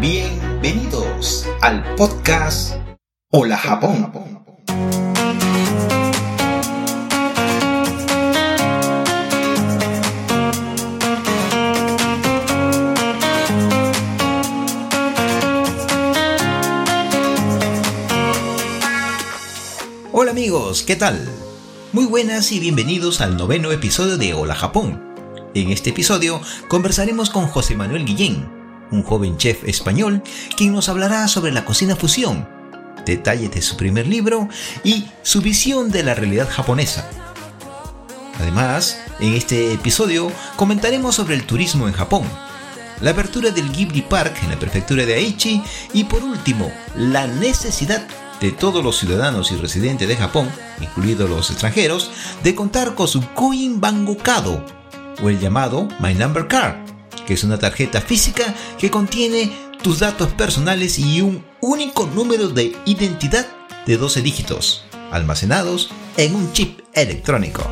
Bienvenidos al podcast Hola Japón. Hola amigos, ¿qué tal? Muy buenas y bienvenidos al noveno episodio de Hola Japón. En este episodio conversaremos con José Manuel Guillén, un joven chef español quien nos hablará sobre la cocina fusión, detalles de su primer libro y su visión de la realidad japonesa. Además, en este episodio comentaremos sobre el turismo en Japón, la apertura del Ghibli Park en la prefectura de Aichi y por último, la necesidad de todos los ciudadanos y residentes de Japón, incluidos los extranjeros, de contar con su Koin Bangokado, o el llamado My Number Card, que es una tarjeta física que contiene tus datos personales y un único número de identidad de 12 dígitos, almacenados en un chip electrónico.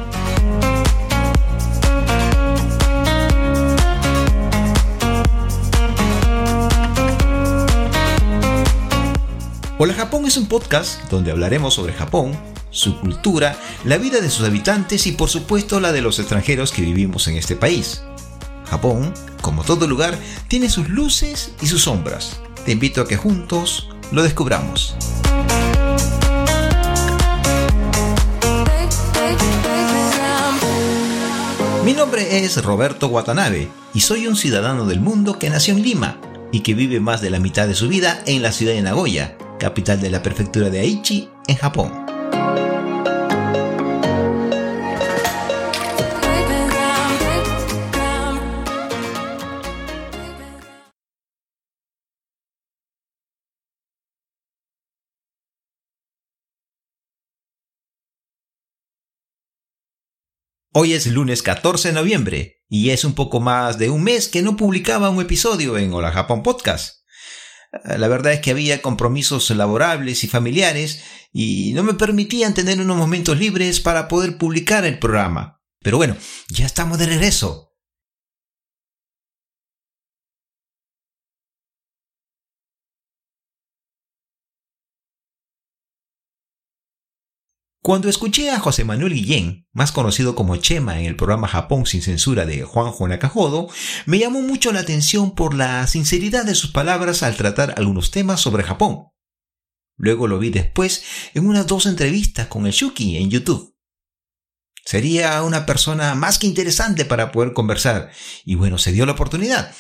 Hola Japón es un podcast donde hablaremos sobre Japón, su cultura, la vida de sus habitantes y por supuesto la de los extranjeros que vivimos en este país. Japón, como todo lugar, tiene sus luces y sus sombras. Te invito a que juntos lo descubramos. Mi nombre es Roberto Watanabe y soy un ciudadano del mundo que nació en Lima y que vive más de la mitad de su vida en la ciudad de Nagoya, capital de la prefectura de Aichi, en Japón. Hoy es lunes 14 de noviembre y es un poco más de un mes que no publicaba un episodio en Hola Japón Podcast. La verdad es que había compromisos laborables y familiares y no me permitían tener unos momentos libres para poder publicar el programa. Pero bueno, ya estamos de regreso. Cuando escuché a José Manuel Guillén, más conocido como Chema en el programa Japón sin censura de Juanjo Nakajodo, me llamó mucho la atención por la sinceridad de sus palabras al tratar algunos temas sobre Japón. Luego lo vi después en unas dos entrevistas con el Shuki en YouTube. Sería una persona más que interesante para poder conversar, y bueno, se dio la oportunidad.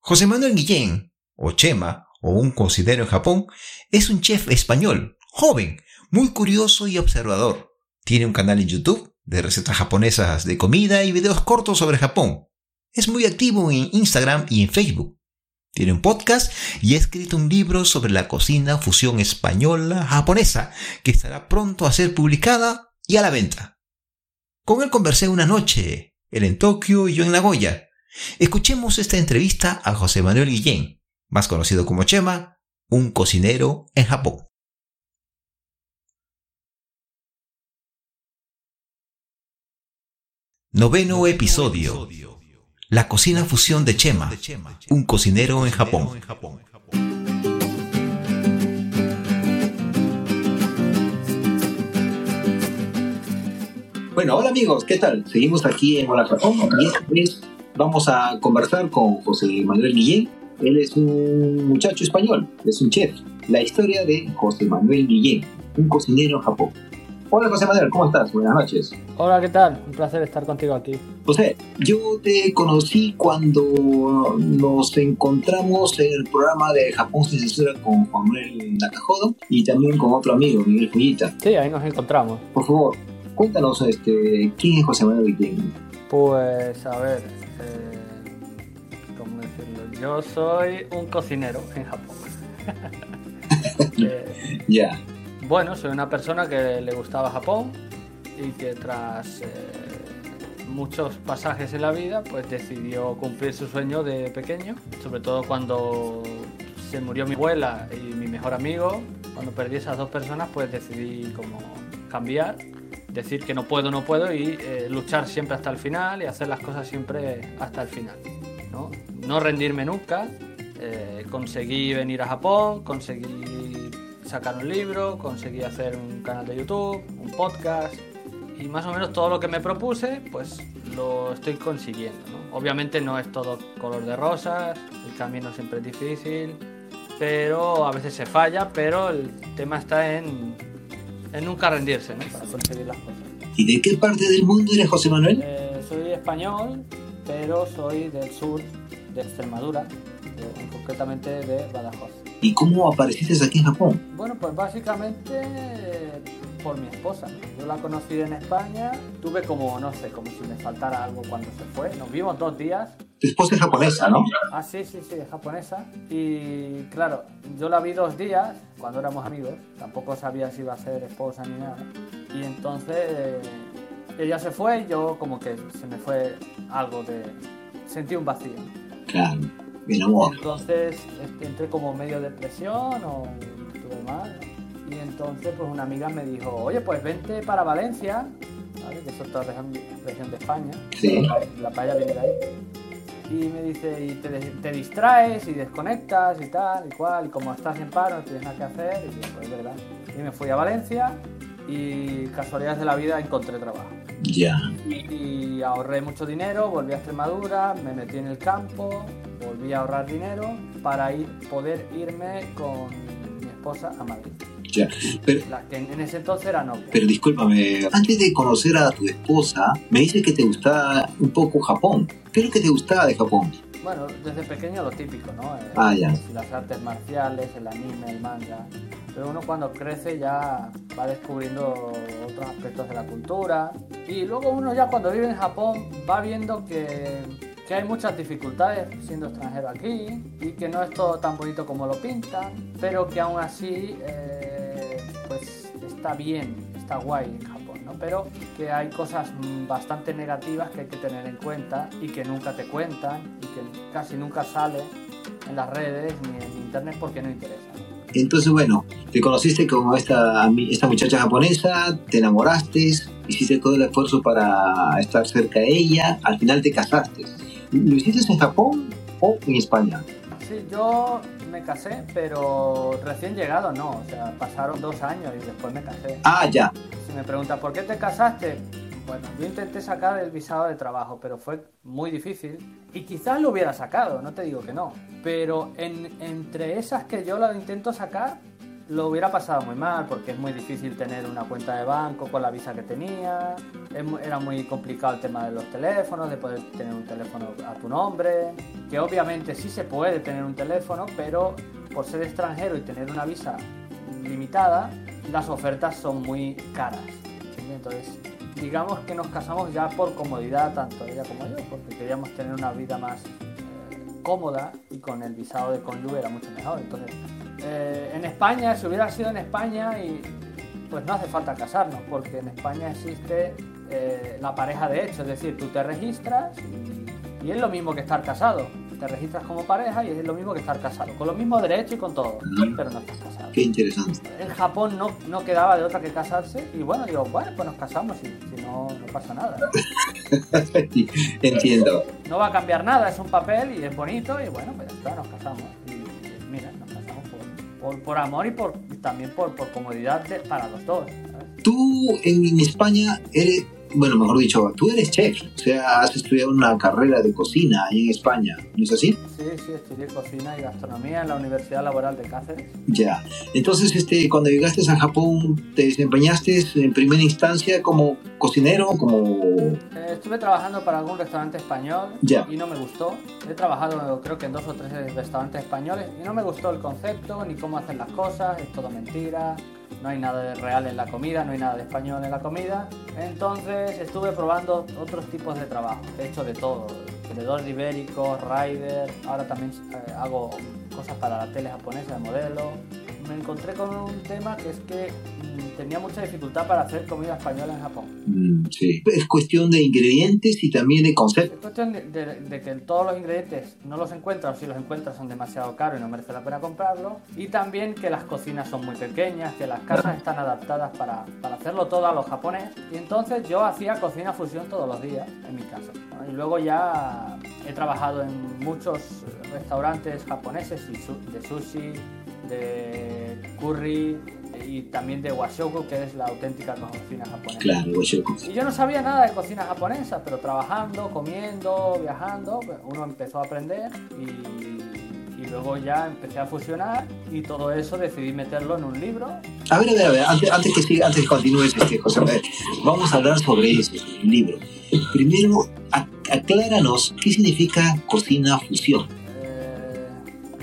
José Manuel Guillén, o Chema, o un considero en Japón, es un chef español, joven, muy curioso y observador. Tiene un canal en YouTube de recetas japonesas de comida y videos cortos sobre Japón. Es muy activo en Instagram y en Facebook. Tiene un podcast y ha escrito un libro sobre la cocina fusión española japonesa que estará pronto a ser publicada y a la venta. Con él conversé una noche, él en Tokio y yo en Nagoya. Escuchemos esta entrevista a José Manuel Guillén, más conocido como Chema, un cocinero en Japón. Noveno episodio. La cocina fusión de Chema, un cocinero en Japón. Bueno, hola amigos, ¿qué tal? Seguimos aquí en Hola Japón y esta vez vamos a conversar con José Manuel Guillén. Él es un muchacho español, es un chef. La historia de José Manuel Guillén, un cocinero en Japón. Hola José Manuel, ¿cómo estás? Buenas noches. Hola, ¿qué tal? Un placer estar contigo aquí. José, yo te conocí cuando nos encontramos en el programa de Japón sin censura con Juan Manuel Nakajodo y también con otro amigo, Miguel Fullita. Sí, ahí nos encontramos. Por favor, cuéntanos este, quién es José Manuel Guillén. Pues, a ver, eh, ¿cómo decirlo? Yo soy un cocinero en Japón. eh, ya. Bueno, soy una persona que le gustaba Japón y que tras eh, muchos pasajes en la vida, pues decidió cumplir su sueño de pequeño, sobre todo cuando se murió mi abuela y mi mejor amigo, cuando perdí esas dos personas, pues decidí como cambiar, decir que no puedo, no puedo y eh, luchar siempre hasta el final y hacer las cosas siempre hasta el final. No, no rendirme nunca, eh, conseguí venir a Japón, conseguí sacar un libro, conseguí hacer un canal de YouTube, un podcast y más o menos todo lo que me propuse, pues lo estoy consiguiendo. ¿no? Obviamente no es todo color de rosas, el camino siempre es difícil, pero a veces se falla, pero el tema está en, en nunca rendirse ¿no? para conseguir las cosas. ¿Y de qué parte del mundo eres José Manuel? Eh, soy español, pero soy del sur de Extremadura, de- concretamente de Badajoz. ¿Y cómo apareciste aquí en Japón? Bueno, pues básicamente eh, por mi esposa. Yo la conocí en España, tuve como, no sé, como si me faltara algo cuando se fue. Nos vimos dos días. Tu esposa es japonesa, ¿no? Ah, sí, sí, sí, es japonesa. Y claro, yo la vi dos días cuando éramos amigos. Tampoco sabía si iba a ser esposa ni nada. Y entonces eh, ella se fue y yo como que se me fue algo de... Sentí un vacío. Claro, el amor. Entonces este, entré como medio depresión o estuve mal. ¿no? Y entonces pues una amiga me dijo, oye pues vente para Valencia, ¿vale? que eso es toda región, región de España. Sí. La playa viene de ahí. Y me dice, y te, te distraes y desconectas y tal y cual, y como estás en paro no tienes nada que hacer, y pues es verdad. Y me fui a Valencia y casualidades de la vida encontré trabajo. Ya. Y, y ahorré mucho dinero, volví a Extremadura, me metí en el campo, volví a ahorrar dinero para ir, poder irme con mi esposa a Madrid. Ya. Pero, La que en, ese entonces era novia. pero discúlpame, antes de conocer a tu esposa, me dices que te gustaba un poco Japón. ¿Qué es lo que te gustaba de Japón? Bueno, desde pequeño lo típico, ¿no? Eh, Ah, ya. Las artes marciales, el anime, el manga. Pero uno cuando crece ya va descubriendo otros aspectos de la cultura. Y luego uno ya cuando vive en Japón va viendo que, que hay muchas dificultades siendo extranjero aquí y que no es todo tan bonito como lo pintan, pero que aún así eh, pues está bien, está guay en Japón, ¿no? Pero que hay cosas bastante negativas que hay que tener en cuenta y que nunca te cuentan y que casi nunca sale en las redes ni en internet porque no interesa. Entonces, bueno, te conociste con esta, esta muchacha japonesa, te enamoraste, hiciste todo el esfuerzo para estar cerca de ella, al final te casaste. ¿Lo hiciste en Japón o en España? Sí, yo me casé, pero recién llegado no, o sea, pasaron dos años y después me casé. Ah, ya. Si me preguntas por qué te casaste, bueno, yo intenté sacar el visado de trabajo, pero fue muy difícil y quizás lo hubiera sacado, no te digo que no, pero en- entre esas que yo lo intento sacar, lo hubiera pasado muy mal porque es muy difícil tener una cuenta de banco con la visa que tenía, era muy complicado el tema de los teléfonos, de poder tener un teléfono a tu nombre, que obviamente sí se puede tener un teléfono, pero por ser extranjero y tener una visa limitada, las ofertas son muy caras. Entonces, digamos que nos casamos ya por comodidad, tanto ella como yo, porque queríamos tener una vida más eh, cómoda y con el visado de cónyuge era mucho mejor. Entonces, eh, en España, si hubiera sido en España, y, pues no hace falta casarnos, porque en España existe eh, la pareja de hecho, es decir, tú te registras y, es lo mismo que estar casado. Te registras como pareja y es lo mismo que estar casado, con los mismos derechos y con todo, pero no estás casado. Qué interesante. En Japón no, no quedaba de otra que casarse y bueno, digo, bueno, pues nos casamos y si no, no pasa nada. Entiendo. No va a cambiar nada, es un papel y es bonito y bueno, pues ya está, nos casamos. Por, por, amor y por también por, por comodidad de- para los dos. Tú en, en España eres, bueno, mejor dicho, tú eres chef, o sea, has estudiado una carrera de cocina ahí en España, ¿no es así? Sí, sí, estudié cocina y gastronomía en la Universidad Laboral de Cáceres. Ya. Entonces, este, cuando llegaste a Japón, ¿te desempeñaste en primera instancia como cocinero, como... Eh, estuve trabajando para algún restaurante español Ya. y no me gustó. He trabajado creo que en dos o tres restaurantes españoles y no me gustó el concepto ni cómo hacen las cosas, es todo mentira, no hay nada de real en la comida, no hay nada de español en la comida. Entonces estuve probando otros tipos de trabajo, he hecho de todo, vendedor de ibérico, rider, ahora también eh, hago cosas para la tele japonesa de modelo. Me encontré con un tema que es que mm, tenía mucha dificultad para hacer comida española en Japón. Mm, sí. Es cuestión de ingredientes y también de conceptos. Es cuestión de, de- de que todos los ingredientes no los encuentras o si los encuentras son demasiado caros y no merece la pena comprarlo. Y también que las cocinas son muy pequeñas, que las casas están adaptadas para, para hacerlo todo a los japonés. Y entonces yo hacía cocina fusión todos los días en mi casa. ¿no? Y luego ya he trabajado en muchos restaurantes japoneses y de sushi, de curry y también de washoku, que es la auténtica cocina japonesa. Claro, Huachoco. Y yo no sabía nada de cocina japonesa, pero trabajando, comiendo, viajando, pues, uno empezó a aprender y, y luego ya empecé a fusionar y todo eso decidí meterlo en un libro. A ver, a ver, a ver, antes, antes que siga, antes que continúes, este, José, a ver, vamos a hablar sobre eso, el libro. Primero, ac- acláranos qué significa cocina fusión.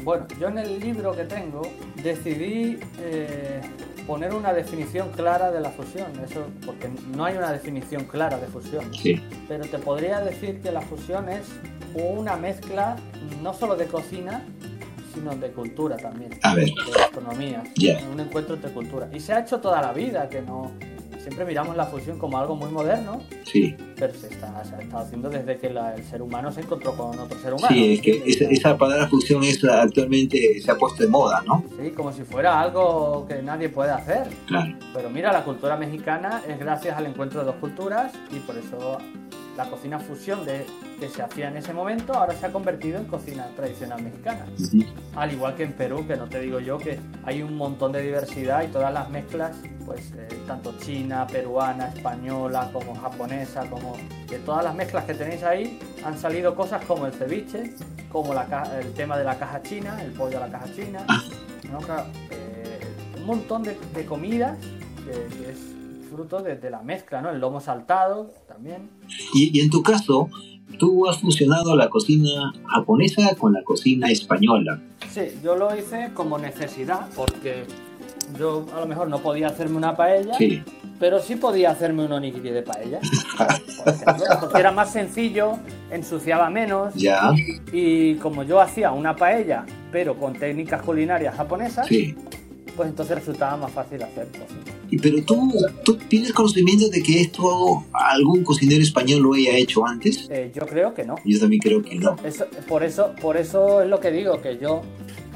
Bueno, yo en el libro que tengo decidí eh, poner una definición clara de la fusión, eso porque no hay una definición clara de fusión. Sí, Pero te podría decir que la fusión es una mezcla no solo de cocina, sino de cultura también. A ver. De gastronomía. Un encuentro entre culturas. Y se ha hecho toda la vida, que no. Siempre miramos la fusión como algo muy moderno, sí. pero se, está, se ha estado haciendo desde que la- el ser humano se encontró con otro ser humano. Sí, es que esa, esa palabra fusión es actualmente se ha puesto de moda, ¿no? Sí, como si fuera algo que nadie puede hacer. Claro. Pero mira, la cultura mexicana es gracias al encuentro de dos culturas y por eso la cocina fusión de, que se hacía en ese momento ahora se ha convertido en cocina tradicional mexicana. Ujú. Al igual que en Perú, que no te digo yo que hay un montón de diversidad y todas las mezclas, pues eh, tanto china, peruana, española, como japonesa, como de todas las mezclas que tenéis ahí, han salido cosas como el ceviche, como la ca- el tema de la caja china, el pollo a la caja china, ¿no? Eh, un montón de, de comidas que, que es fruto de, de la mezcla, ¿no? El lomo saltado también. Y, y en tu caso, tú has fusionado la cocina japonesa con la cocina española. Sí, yo lo hice como necesidad, porque yo a lo mejor no podía hacerme una paella, Sí, pero sí podía hacerme un onigiri de paella, porque era más sencillo, ensuciaba menos, ya, y como yo hacía una paella, pero con técnicas culinarias japonesas, sí. Pues entonces resultaba más fácil hacerlo. Pero tú, tú tienes conocimiento de que esto algún cocinero español lo haya hecho antes. Eh, yo creo que no. Yo también creo que no. Eso- por, eso, por eso es lo que digo, que yo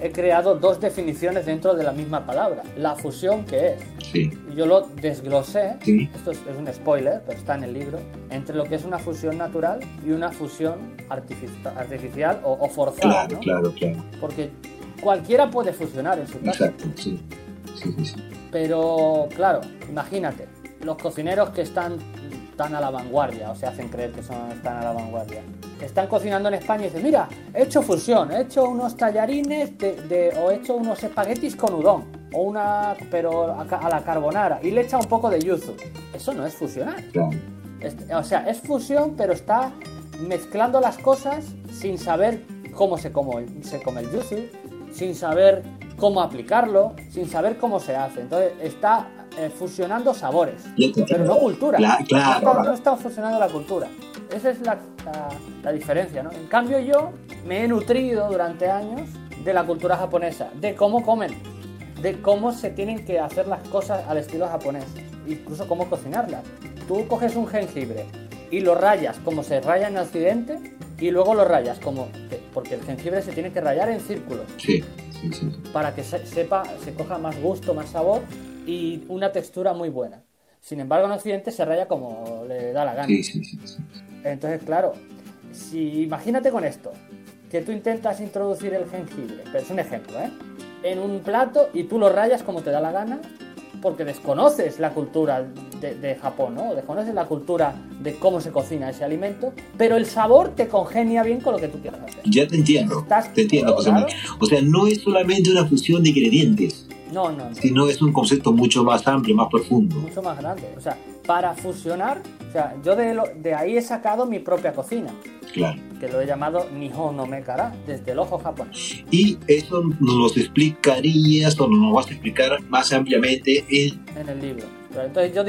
he creado dos definiciones dentro de la misma palabra. La fusión, que es, Sí, yo lo desglosé, sí, esto es, es un spoiler, pero está en el libro, entre lo que es una fusión natural y una fusión artifici- artificial o, o forzada, claro, ¿no? claro, claro. Porque cualquiera puede fusionar en su casa. Exacto, sí. Sí, sí, sí. Pero, claro, imagínate, los cocineros que están tan a la vanguardia, o se hacen creer que son, están a la vanguardia, están cocinando en España y dicen, mira, he hecho fusión, he hecho unos tallarines de, de- o he hecho unos espaguetis con udon, o una, pero a, a la carbonara, y le echa un poco de yuzu. Eso no es fusionar. Claro. Es- o sea, es fusión, pero está mezclando las cosas sin saber cómo se come, se come el yuzu, sin saber cómo aplicarlo, sin saber cómo se hace. Entonces está eh, fusionando sabores, pero no cultura. Cla- claro. No, está, no está fusionando la cultura. Esa es la, la- la diferencia, ¿no? En cambio yo me he nutrido durante años de la cultura japonesa, de cómo comen, de cómo se tienen que hacer las cosas al estilo japonés, incluso cómo cocinarlas. Tú coges un jengibre y lo rayas como se raya en Occidente y luego lo rayas como... que- porque el jengibre se tiene que rayar en círculos Sí, sí, sí. sí. para que se, sepa, se coja más gusto, más sabor y una textura muy buena. Sin embargo, en Occidente se raya como le da la gana. Sí, sí, sí, sí. Entonces, claro, si imagínate con esto, que tú intentas introducir el jengibre, pero es un ejemplo, ¿eh? En un plato y tú lo rayas como te da la gana, porque desconoces la cultura de, de Japón, ¿no? Desconoces la cultura de cómo se cocina ese alimento, pero el sabor te congenia bien con lo que tú quieras hacer. Ya te entiendo. ¿Estás Te entiendo, José. O sea, no es solamente una fusión de ingredientes, No, no, no. sino es un concepto mucho más amplio, más profundo. mucho más grande. O sea, para fusionar, o sea, yo de, lo- de ahí he sacado mi propia cocina, Claro. que lo he llamado Nihon no Mekara, desde el ojo japonés. Y eso nos lo explicarías o nos lo vas a explicar más ampliamente en... en el libro. Pero entonces yo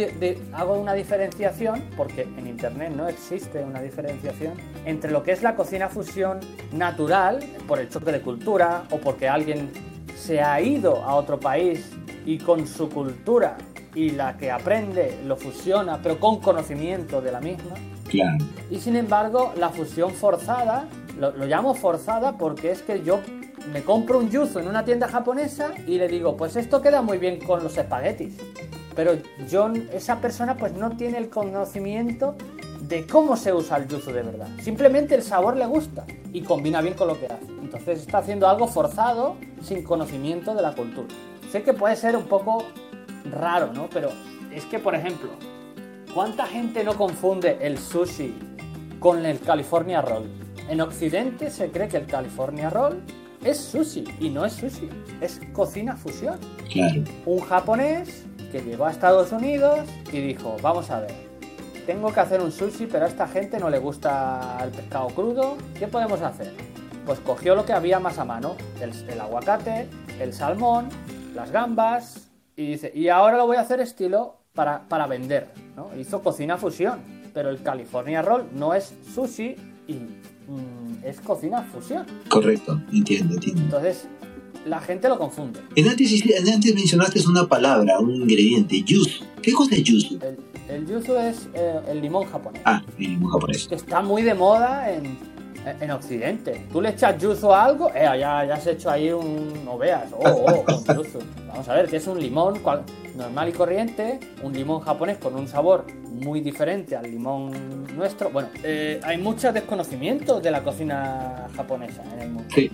hago una diferenciación, porque en Internet no existe una diferenciación entre lo que es la cocina fusión natural, por el choque de cultura, o porque alguien se ha ido a otro país y con su cultura y la que aprende lo fusiona, pero con conocimiento de la misma. Claro. Y sin embargo, la fusión forzada, lo, lo llamo forzada porque es que yo me compro un yuzu en una tienda japonesa y le digo, pues esto queda muy bien con los espaguetis. Pero yo, esa persona pues no tiene el conocimiento de cómo se usa el yuzu de verdad. Simplemente el sabor le gusta y combina bien con lo que hace. Entonces está haciendo algo forzado sin conocimiento de la cultura. Sé que puede ser un poco raro, ¿no? Pero es que, por ejemplo, ¿cuánta gente no confunde el sushi con el California Roll? En Occidente se cree que el California Roll es sushi y no es sushi, es cocina fusión. Claro. Un japonés que llegó a Estados Unidos y dijo, vamos a ver, tengo que hacer un sushi, pero a esta gente no le gusta el pescado crudo, ¿qué podemos hacer? Pues cogió lo que había más a mano, el, el aguacate, el salmón, las gambas, y dice, y ahora lo voy a hacer estilo para, para vender, ¿no? Hizo cocina fusión, pero el California Roll no es sushi y mm, es cocina fusión. Correcto, entiendo, entiendo. Entonces, la gente lo confunde. En antes, en antes mencionaste una palabra, un ingrediente, yuzu. ¿Qué cosa es yuzu? El, el yuzu es eh, el limón japonés. Ah, el limón japonés. que está muy de moda en, en Occidente. Tú le echas yuzu a algo, eh, ya, ya has hecho ahí un. No veas, oh, oh, con yuzu. Vamos a ver, que es un limón cual- normal y corriente, un limón japonés con un sabor muy diferente al limón nuestro. Bueno, eh, hay mucho desconocimiento de la cocina japonesa en el mundo. Sí,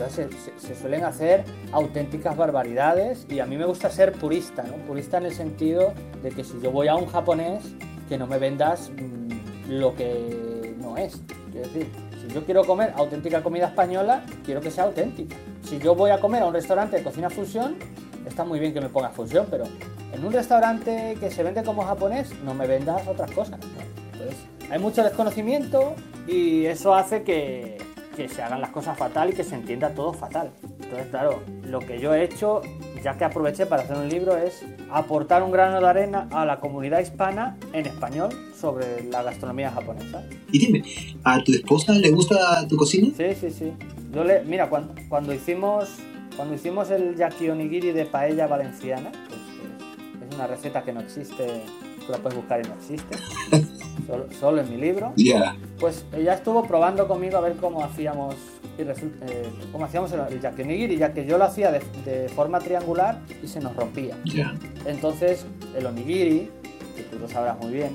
Entonces se, suelen hacer auténticas barbaridades y a mí me gusta ser purista, ¿no? Purista en el sentido de que si yo voy a un japonés, que no me vendas mm, lo que no es. Quiero decir, si yo quiero comer auténtica comida española, quiero que sea auténtica. Si yo voy a comer a un restaurante de cocina fusión, está muy bien que me pongas fusión, pero en un restaurante que se vende como japonés, no me vendas otras cosas. Entonces, hay mucho desconocimiento y eso hace que, que se hagan las cosas fatal y que se entienda todo fatal. Entonces, claro, lo que yo he hecho, ya que aproveché para hacer un libro, es aportar un grano de arena a la comunidad hispana en español sobre la gastronomía japonesa. y dime, ¿a tu esposa le gusta tu cocina? Sí, sí, sí. Yo le, mira, cuando, cuando hicimos cuando hicimos el yaki onigiri de paella valenciana, pues, es una receta que no existe, tú la puedes buscar y no existe, solo, solo en mi libro. Ya, Pues ella estuvo probando conmigo a ver cómo hacíamos y eh, cómo hacíamos el, el yaki onigiri, ya que yo lo hacía de, de forma triangular y se nos rompía. ya. Entonces, el onigiri, que tú lo sabrás muy bien,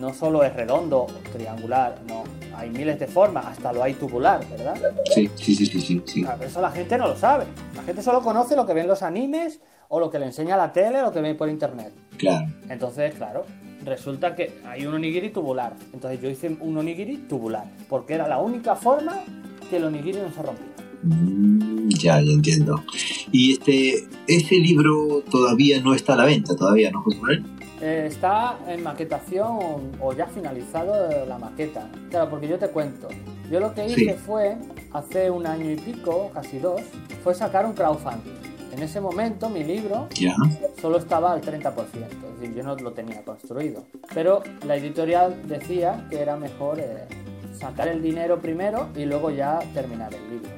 no solo es redondo triangular, no, hay miles de formas, hasta lo hay tubular, ¿verdad? Sí, sí, sí, sí, sí. pero eso la gente no lo sabe. La gente solo conoce lo que ve en los animes o lo que le enseña la tele o lo que ve por internet. Claro. Entonces, claro, resulta que hay un onigiri tubular. Entonces yo hice un onigiri tubular, porque era la única forma que el onigiri no se rompía. Mm, ya, ya entiendo. Y este, este libro todavía no está a la venta, todavía, ¿no, José Manuel? Eh, está en maquetación o ya finalizado la maqueta. Claro, porque yo te cuento. Yo lo que hice Sí. fue, hace un año y pico, casi dos, fue sacar un crowdfunding. En ese momento mi libro solo estaba al 30%, es decir, yo no lo tenía construido. Pero la editorial decía que era mejor eh, sacar el dinero primero y luego ya terminar el libro.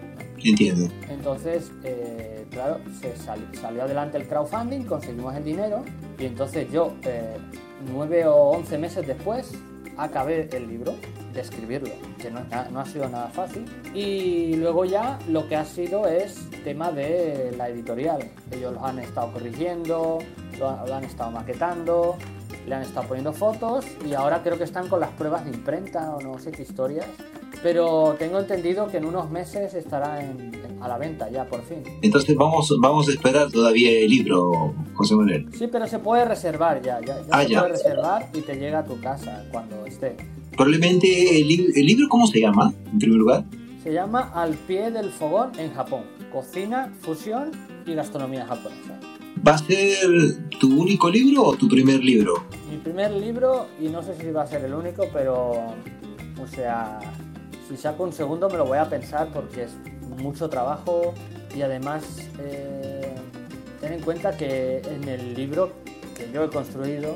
Entiendo. Entonces, eh, claro, se sal- salió adelante el crowdfunding, conseguimos el dinero y entonces yo, eh, nueve o once meses después, acabé el libro de escribirlo, que no, no ha sido nada fácil. Y luego ya lo que ha sido es tema de la editorial. Ellos lo han estado corrigiendo, lo, lo han estado maquetando, le han estado poniendo fotos y ahora creo que están con las pruebas de imprenta o no sé qué historias. Pero tengo entendido que en unos meses estará en- en- a la venta ya, por fin. Entonces vamos, vamos a esperar todavía el libro, José Manuel. Sí, pero se puede reservar ya. Ya, ya Ah, se ya. puede reservar y te llega a tu casa cuando esté. Probablemente el, li- el libro, ¿cómo se llama? En primer lugar. Se llama Al pie del fogón en Japón. Cocina, fusión y gastronomía japonesa. ¿Va a ser tu único libro o tu primer libro? Mi primer libro, y no sé si va a ser el único, pero. O sea, si saco un segundo me lo voy a pensar porque es mucho trabajo y además. eh, ten en cuenta que en el libro que yo he construido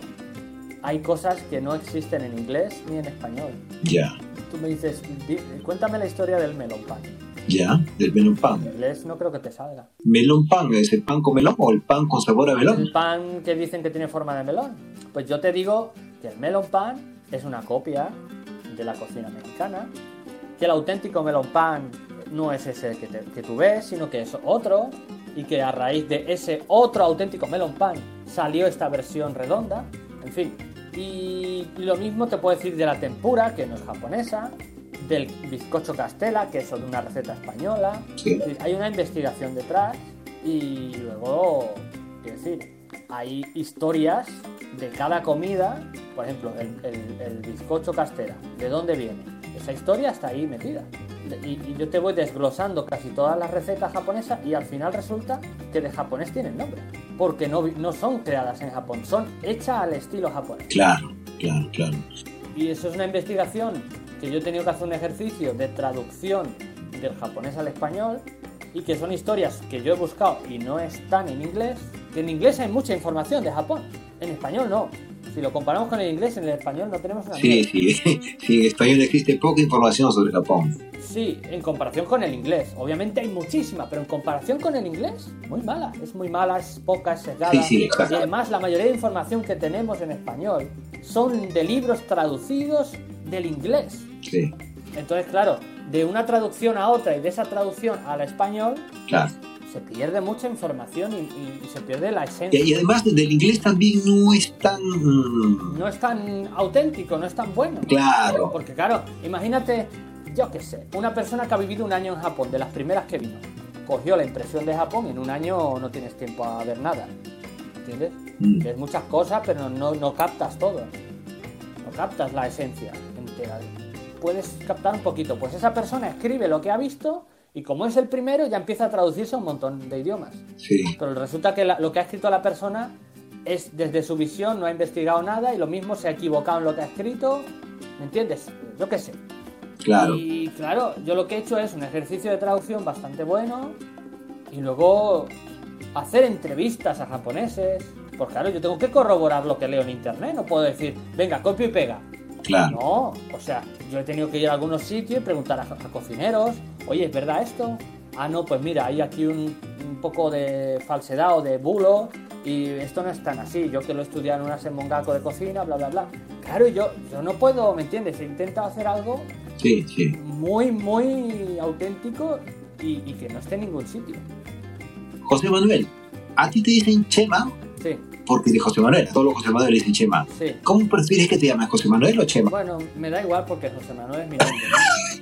hay cosas que no existen en inglés ni en español. Ya, Tú me dices, "Di- cuéntame la historia del melón pan. ya, del melón pan. En inglés no creo que te salga. ¿Melón pan es el pan con melón o el pan con sabor a melón? El pan que dicen que tiene forma de melón. Pues yo te digo que el melon pan es una copia de la cocina mexicana, que el auténtico melon pan no es ese que, te- que tú ves, sino que es otro, y que a raíz de ese otro auténtico melon pan salió esta versión redonda, en fin. Y lo mismo te puedo decir de la tempura, que no es japonesa, del bizcocho castela, que es sobre una receta española. Sí. Es decir, Hay una investigación detrás y luego, quiero decir, hay historias de cada comida. Por ejemplo, el, el- el bizcocho castela, ¿de dónde viene? Esa historia está ahí metida. Y, y yo te voy desglosando casi todas las recetas japonesas y al final resulta que de japonés tienen nombre. Porque no, no son creadas en Japón, son hechas al estilo japonés. Claro, claro, claro. Y eso es una investigación que yo he tenido que hacer un ejercicio de traducción del japonés al español y que son historias que yo he buscado y no están en inglés. Que en inglés hay mucha información de Japón, en español no. Si lo comparamos con el inglés, en el español no tenemos nada. Sí, sí, sí, en español existe poca información sobre Japón. Sí, en comparación con el inglés. Obviamente hay muchísima, pero en comparación con el inglés, muy mala. Es muy mala, es poca, es sesgada. Sí, sí, exacto. Y además la mayoría de información que tenemos en español son de libros traducidos del inglés. Sí, Entonces, claro, de una traducción a otra y de esa traducción al español claro. Se pierde mucha información y, y- y se pierde la esencia. Y, además del inglés también no es tan... No es tan auténtico, no es tan bueno. Claro, Porque claro, imagínate, yo qué sé, una persona que ha vivido un año en Japón, de las primeras que vino, cogió la impresión de Japón y en un año no tienes tiempo a ver nada. ¿Entiendes? Mm. Ves muchas cosas, pero no, no captas todo. No captas la esencia entera. Puedes captar un poquito. Pues esa persona escribe lo que ha visto y como es el primero ya empieza a traducirse a un montón de idiomas. sí, Pero resulta que la- lo que ha escrito la persona es desde su visión, no ha investigado nada y lo mismo se ha equivocado en lo que ha escrito. ¿Me entiendes? Yo qué sé. claro. Y claro, yo lo que he hecho es un ejercicio de traducción bastante bueno y luego hacer entrevistas a japoneses. Pues claro, yo tengo que corroborar lo que leo en internet, no puedo decir, venga, copio y pega. Claro, No, o sea, yo he tenido que ir a algunos sitios y preguntar a, a cocineros, oye, ¿es verdad esto? Ah, no, pues mira, hay aquí un, un poco de falsedad o de bulo y esto no es tan así. Yo que lo he estudiado en una semongako de cocina, bla, bla, bla. Claro, yo, yo no puedo, ¿me entiendes? He intentado hacer algo sí, sí. muy, muy auténtico y, y que no esté en ningún sitio. José Manuel, a ti te dicen Chema porque de José Manuel, todos los José Manuel le dicen Chema. sí. ¿Cómo prefieres que te llames, José Manuel o Chema? Bueno, me da igual porque José Manuel es mi nombre.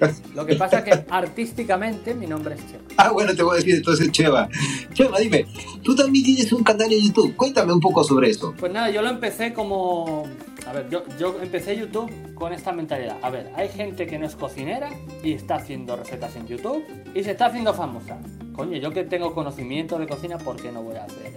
¿no? Lo que pasa es que artísticamente mi nombre es Chema. Ah, bueno, te voy a decir entonces Chema. Chema, dime, tú también tienes un canal en YouTube, cuéntame un poco sobre eso. Pues nada, yo lo empecé como... A ver, yo, yo empecé YouTube con esta mentalidad. A ver, hay gente que no es cocinera y está haciendo recetas en YouTube y se está haciendo famosa. Coño, yo que tengo conocimiento de cocina, ¿por qué no voy a hacer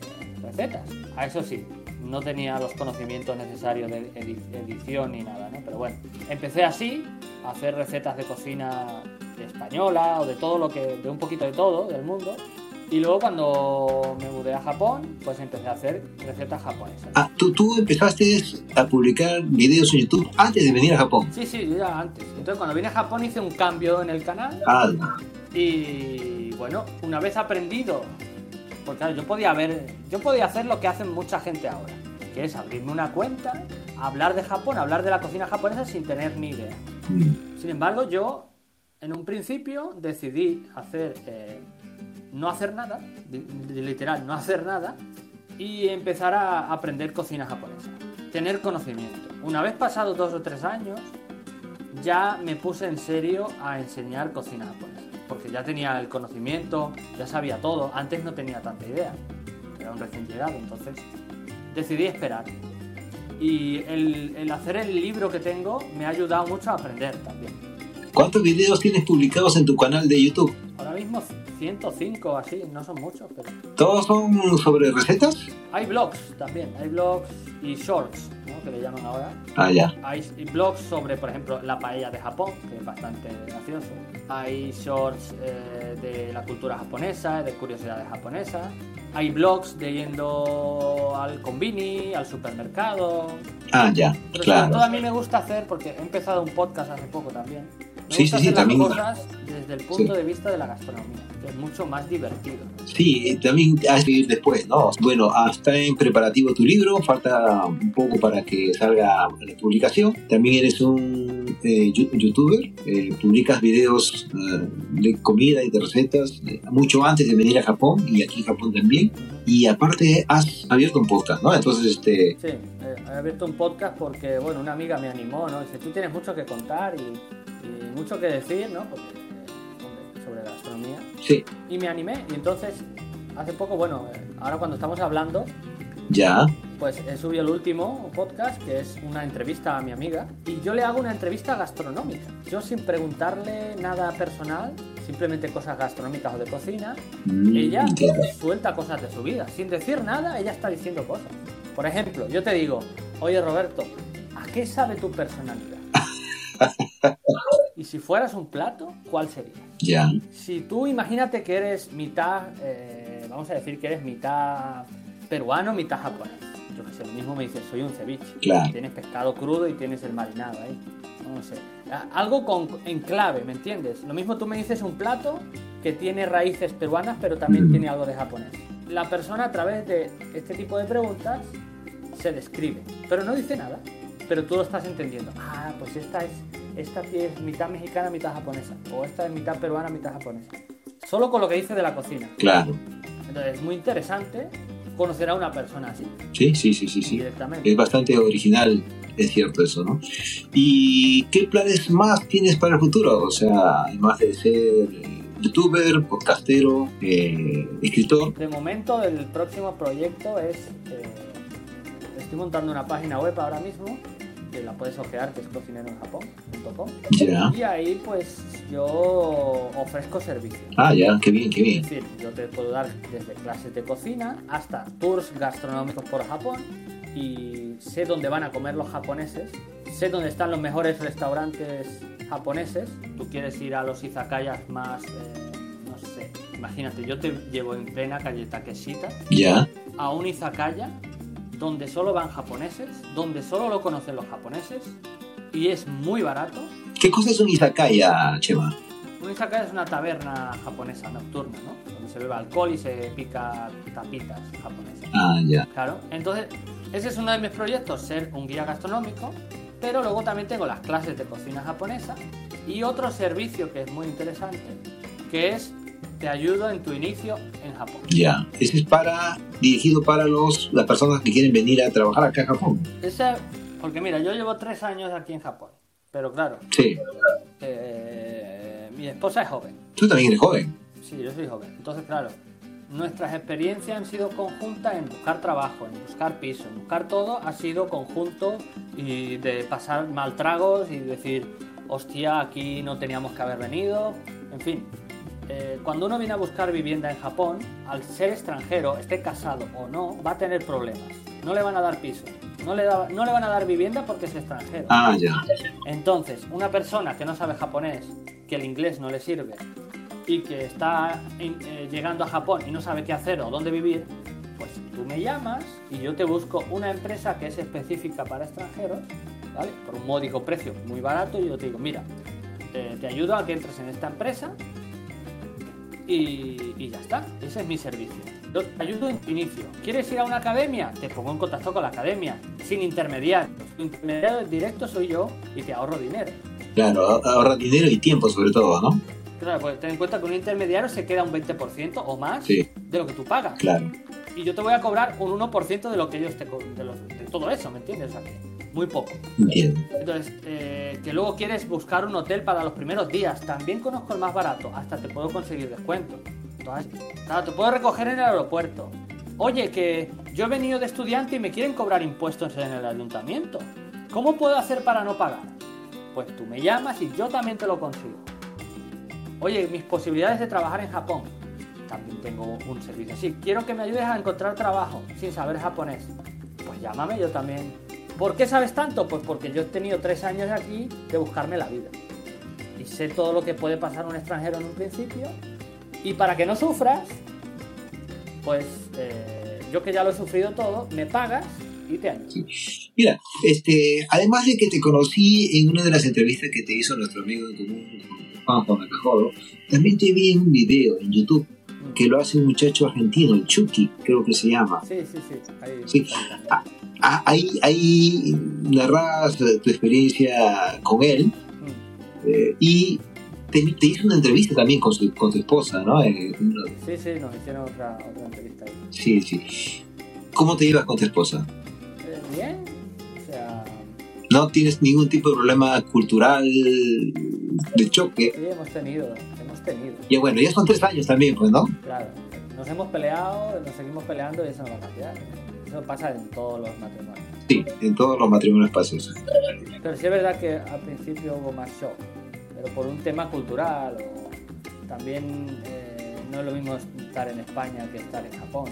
recetas? A eso sí, no tenía los conocimientos necesarios de edi- edición ni nada, ¿no? Pero bueno, empecé así, a hacer recetas de cocina española o de todo lo que... de un poquito de todo del mundo. Y luego cuando me mudé a Japón, pues empecé a hacer recetas japonesas. Ah, tú, tú empezaste a publicar videos en YouTube antes de venir a Japón. Sí, sí, ya antes. Entonces cuando vine a Japón hice un cambio en el canal Ah, y bueno, una vez aprendido, porque claro, yo podía ver, yo podía hacer lo que hacen mucha gente ahora, que es abrirme una cuenta, hablar de Japón, hablar de la cocina japonesa sin tener ni idea. mm, Sin embargo, yo en un principio decidí hacer, eh, no hacer nada, li- literal, no hacer nada, y empezar a aprender cocina japonesa, tener conocimiento. Una vez pasados dos o tres años, ya me puse en serio a enseñar cocina japonesa, porque ya tenía el conocimiento, ya sabía todo, antes no tenía tanta idea, era un recién llegado, entonces decidí esperar. Y el, el hacer el libro que tengo me ha ayudado mucho a aprender también. ¿Cuántos videos tienes publicados en tu canal de YouTube? Ahora mismo 105 así, no son muchos, pero ¿Todos son sobre recetas? hay blogs también, hay blogs y shorts. Que le llaman ahora. Ah, ya. Hay blogs sobre, por ejemplo, la paella de Japón, que es bastante gracioso. Hay shorts eh, de la cultura japonesa, de curiosidades japonesas. Hay blogs de yendo al convini, al supermercado. Ah, ya, Pero sobre claro. todo a mí me gusta hacer, porque he empezado un podcast hace poco también. Me Sí, gusta sí, sí, hacer también. las cosas desde el punto Sí. de vista de la gastronomía, que es mucho más divertido. Sí, también has de ir después, ¿no? Bueno, está en preparativo tu libro, falta un poco para que salga la publicación. También eres un eh, youtuber, eh, publicas videos eh, de comida y de recetas eh, mucho antes de venir a Japón y aquí en Japón también. Y aparte has abierto un podcast, ¿no? Entonces, este, Sí, he abierto un podcast porque, bueno, una amiga me animó, ¿no? Dice, tú tienes mucho que contar y y mucho que decir, ¿no? Porque, hombre, sobre gastronomía. Sí, Y me animé y entonces, hace poco, bueno, eh, ahora cuando estamos hablando, ya. pues he subido el último podcast, que es una entrevista a mi amiga, y yo le hago una entrevista gastronómica. Yo sin preguntarle nada personal, simplemente cosas gastronómicas o de cocina, Mm, ella suelta cosas de su vida. Sin decir nada, ella está diciendo cosas. Por ejemplo, yo te digo, oye Roberto, ¿a qué sabe tu personalidad? y si fueras un plato, ¿cuál sería? Ya. Si tú imagínate que eres mitad, eh, vamos a decir que eres mitad peruano, mitad japonés. Yo que sé, lo mismo me dices, soy un ceviche. Claro. Tienes pescado crudo y tienes el marinado ahí. No sé. Algo con, en clave, ¿me entiendes? Lo mismo tú me dices un plato que tiene raíces peruanas, pero también Mm. tiene algo de japonés. La persona a través de este tipo de preguntas se describe, pero no dice nada. Pero tú lo estás entendiendo. Ah, pues esta es, esta es mitad mexicana, mitad japonesa. O esta es mitad peruana, mitad japonesa. Solo con lo que dice de la cocina. Claro. Entonces es muy interesante conocer a una persona así, Sí, sí, sí, sí, sí. directamente. Es bastante original, es cierto eso, ¿no? ¿Y qué planes más tienes para el futuro? O sea, además de ser eh, youtuber, podcastero, eh, escritor. De momento, el próximo proyecto es. eh, estoy montando una página web ahora mismo, que la puedes ojear, que es cocineroenjapón.com. Ya. Y ahí, pues, yo ofrezco servicios. Ah, ya, qué bien, qué Es bien. decir, yo te puedo dar desde clases de cocina hasta tours gastronómicos por Japón y sé dónde van a comer los japoneses, sé dónde están los mejores restaurantes japoneses. Tú quieres ir a los izakayas más, eh, no sé, imagínate, yo te llevo en plena calle Takeshita Ya. a un izakaya donde solo van japoneses, donde solo lo conocen los japoneses y es muy barato. ¿Qué cosa es un izakaya, Chema? Un izakaya es una taberna japonesa nocturna, ¿no? Donde se bebe alcohol y se pica tapitas japonesas. Ah, ya. Claro, entonces ese es uno de mis proyectos, ser un guía gastronómico, pero luego también tengo las clases de cocina japonesa y otro servicio que es muy interesante, que es te ayudo en tu inicio en Japón. Ya. Ese es para, dirigido para los, las personas que quieren venir a trabajar acá a Japón. Ese, porque mira, yo llevo tres años aquí en Japón, pero claro, Sí. eh, mi esposa es joven. Tú también eres joven. Sí, yo soy joven. Entonces, claro, nuestras experiencias han sido conjuntas en buscar trabajo, en buscar piso, en buscar todo, ha sido conjunto y de pasar mal tragos y decir, hostia, aquí no teníamos que haber venido. En fin, eh, cuando uno viene a buscar vivienda en Japón, al ser extranjero, esté casado o no, va a tener problemas. No le van a dar piso, no le, da- no le van a dar vivienda porque es extranjero. Ah, ya. Entonces, una persona que no sabe japonés, que el inglés no le sirve y que está eh, llegando a Japón y no sabe qué hacer o dónde vivir, pues tú me llamas y yo te busco una empresa que es específica para extranjeros, ¿vale? Por un módico precio muy barato y yo te digo, mira, eh, te ayudo a que entres en esta empresa y, y ya está, ese es mi servicio. Yo te ayudo en tu inicio. ¿Quieres ir a una academia? Te pongo en contacto con la academia, sin intermediarios. Tu intermediario directo soy yo y te ahorro dinero. Claro, ahorra dinero y tiempo sobre todo, ¿no? Claro, pues ten en cuenta que un intermediario se queda un 20% o más Sí. de lo que tú pagas. Claro. Y yo te voy a cobrar un 1% de lo que ellos te de, lo- de todo eso, ¿me entiendes? O sea que muy poco. Entiendo. Entonces, eh, que luego quieres buscar un hotel para los primeros días, también conozco el más barato, hasta te puedo conseguir descuento. Entonces, claro, te puedo recoger en el aeropuerto. Oye, que yo he venido de estudiante y me quieren cobrar impuestos en el ayuntamiento. ¿Cómo puedo hacer para no pagar? Pues tú me llamas y yo también te lo consigo. Oye, mis posibilidades de trabajar en Japón. También tengo un servicio así. Quiero que me ayudes a encontrar trabajo sin saber japonés. Pues llámame yo también. ¿Por qué sabes tanto? Pues porque yo he tenido tres años aquí de buscarme la vida. Y sé todo lo que puede pasar a un extranjero en un principio. Y para que no sufras, pues eh, yo que ya lo he sufrido todo, me pagas y te ayudo. Mira, este, además de que te conocí en una de las entrevistas que te hizo nuestro amigo en común, Juan Juan Acajodo, también te vi en un video en YouTube que lo hace un muchacho argentino, el Chucky, creo que se llama. Sí, sí, sí. Ahí, Sí. ahí. Ah, Ah, ahí, ahí narras eh, tu experiencia con él eh, y te, te hizo una entrevista también con su, con tu esposa, ¿no? Eh, Sí, sí, nos hicieron otra, otra entrevista ahí. sí, sí. ¿Cómo te llevas con tu esposa? Eh, bien, o sea, ¿No tienes ningún tipo de problema cultural, de choque. Sí, hemos tenido, hemos tenido. Y bueno, ya son tres años también, pues, ¿no? Claro, nos hemos peleado, nos seguimos peleando y eso no va a cambiar. Eso pasa en todos los matrimonios. Sí, en todos los matrimonios pasa eso. Pero sí es verdad que al principio hubo más shock, pero por un tema cultural o también eh, no es lo mismo estar en España que estar en Japón.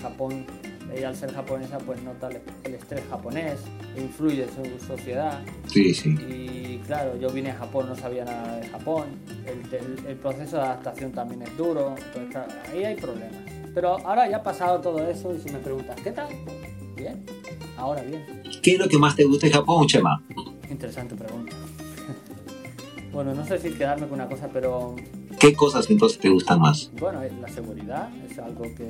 Japón, ella al ser japonesa pues nota el- estrés japonés, influye en su sociedad Sí, sí. y claro, yo vine a Japón, no sabía nada de Japón, el, el- el proceso de adaptación también es duro, entonces claro, ahí hay problemas. Pero ahora ya ha pasado todo eso y si me preguntas, ¿qué tal? Bien, ahora bien. ¿Qué es lo que más te gusta de Japón, Chema? Interesante pregunta. bueno, no sé si quedarme con una cosa, pero ¿Qué cosas entonces te gustan más? bueno, eh, la seguridad es algo que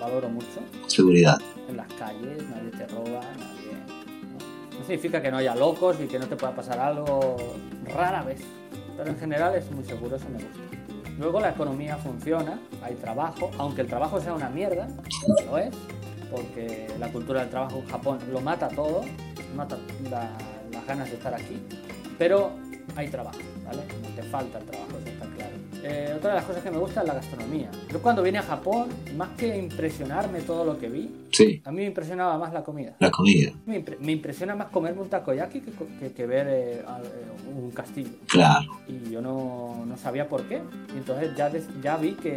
valoro mucho. Seguridad. En las calles nadie te roba, nadie... No, No significa que no haya locos y que no te pueda pasar algo rara vez, pero en general es muy seguro, eso me gusta. Luego la economía funciona, hay trabajo, aunque el trabajo sea una mierda, lo es, porque la cultura del trabajo en Japón lo mata todo, mata la- las ganas de estar aquí, pero hay trabajo, ¿vale? No te falta el trabajo, eso está claro. Eh, otra de las cosas que me gusta es la gastronomía. Yo cuando vine a Japón, más que impresionarme todo lo que vi, Sí, a mí me impresionaba más la comida. la comida. Me, impre- me impresiona más comerme un takoyaki que, que- que ver eh, eh, un castillo. Claro. Y yo no, no sabía por qué. Y entonces ya, des- ya vi que,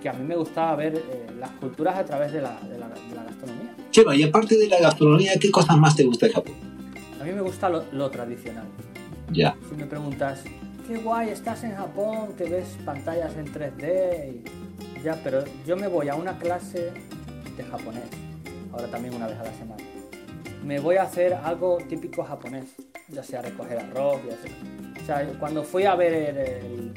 que a mí me gustaba ver eh, las culturas a través de la, de la- de la gastronomía. Chema, y aparte de la gastronomía, ¿qué cosas más te gusta de Japón? A mí me gusta lo, lo tradicional. Ya. Si me preguntas, qué guay, estás en Japón, que ves pantallas en 3D. y- Ya, pero yo me voy a una clase de japonés, ahora también una vez a la semana. Me voy a hacer algo típico japonés, ya sea recoger arroz, ya sea. O sea, cuando fui a ver el, el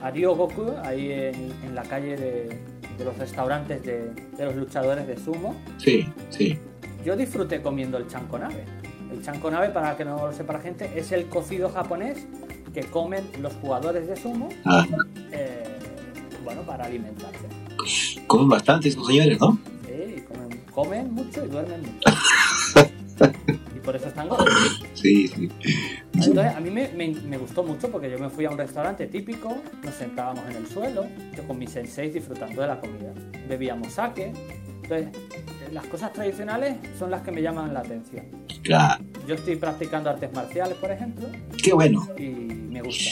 a Ryogoku, ahí en, en la calle de, de los restaurantes de, de los luchadores de sumo, Sí, sí. yo disfruté comiendo el chankonabe. El chankonabe, para que no lo sepa la gente, es el cocido japonés que comen los jugadores de sumo, Ah, eh, bueno, para alimentarse. comen bastante esos señores, ¿no? Sí, comen, comen mucho y duermen mucho. y por eso están gordos. Sí, sí. Entonces, a mí me, me- me gustó mucho porque yo me fui a un restaurante típico, nos sentábamos en el suelo, yo con mis senseis disfrutando de la comida. Bebíamos sake. Entonces, las cosas tradicionales son las que me llaman la atención. Claro. Yo estoy practicando artes marciales, por ejemplo, Qué bueno. y me gusta.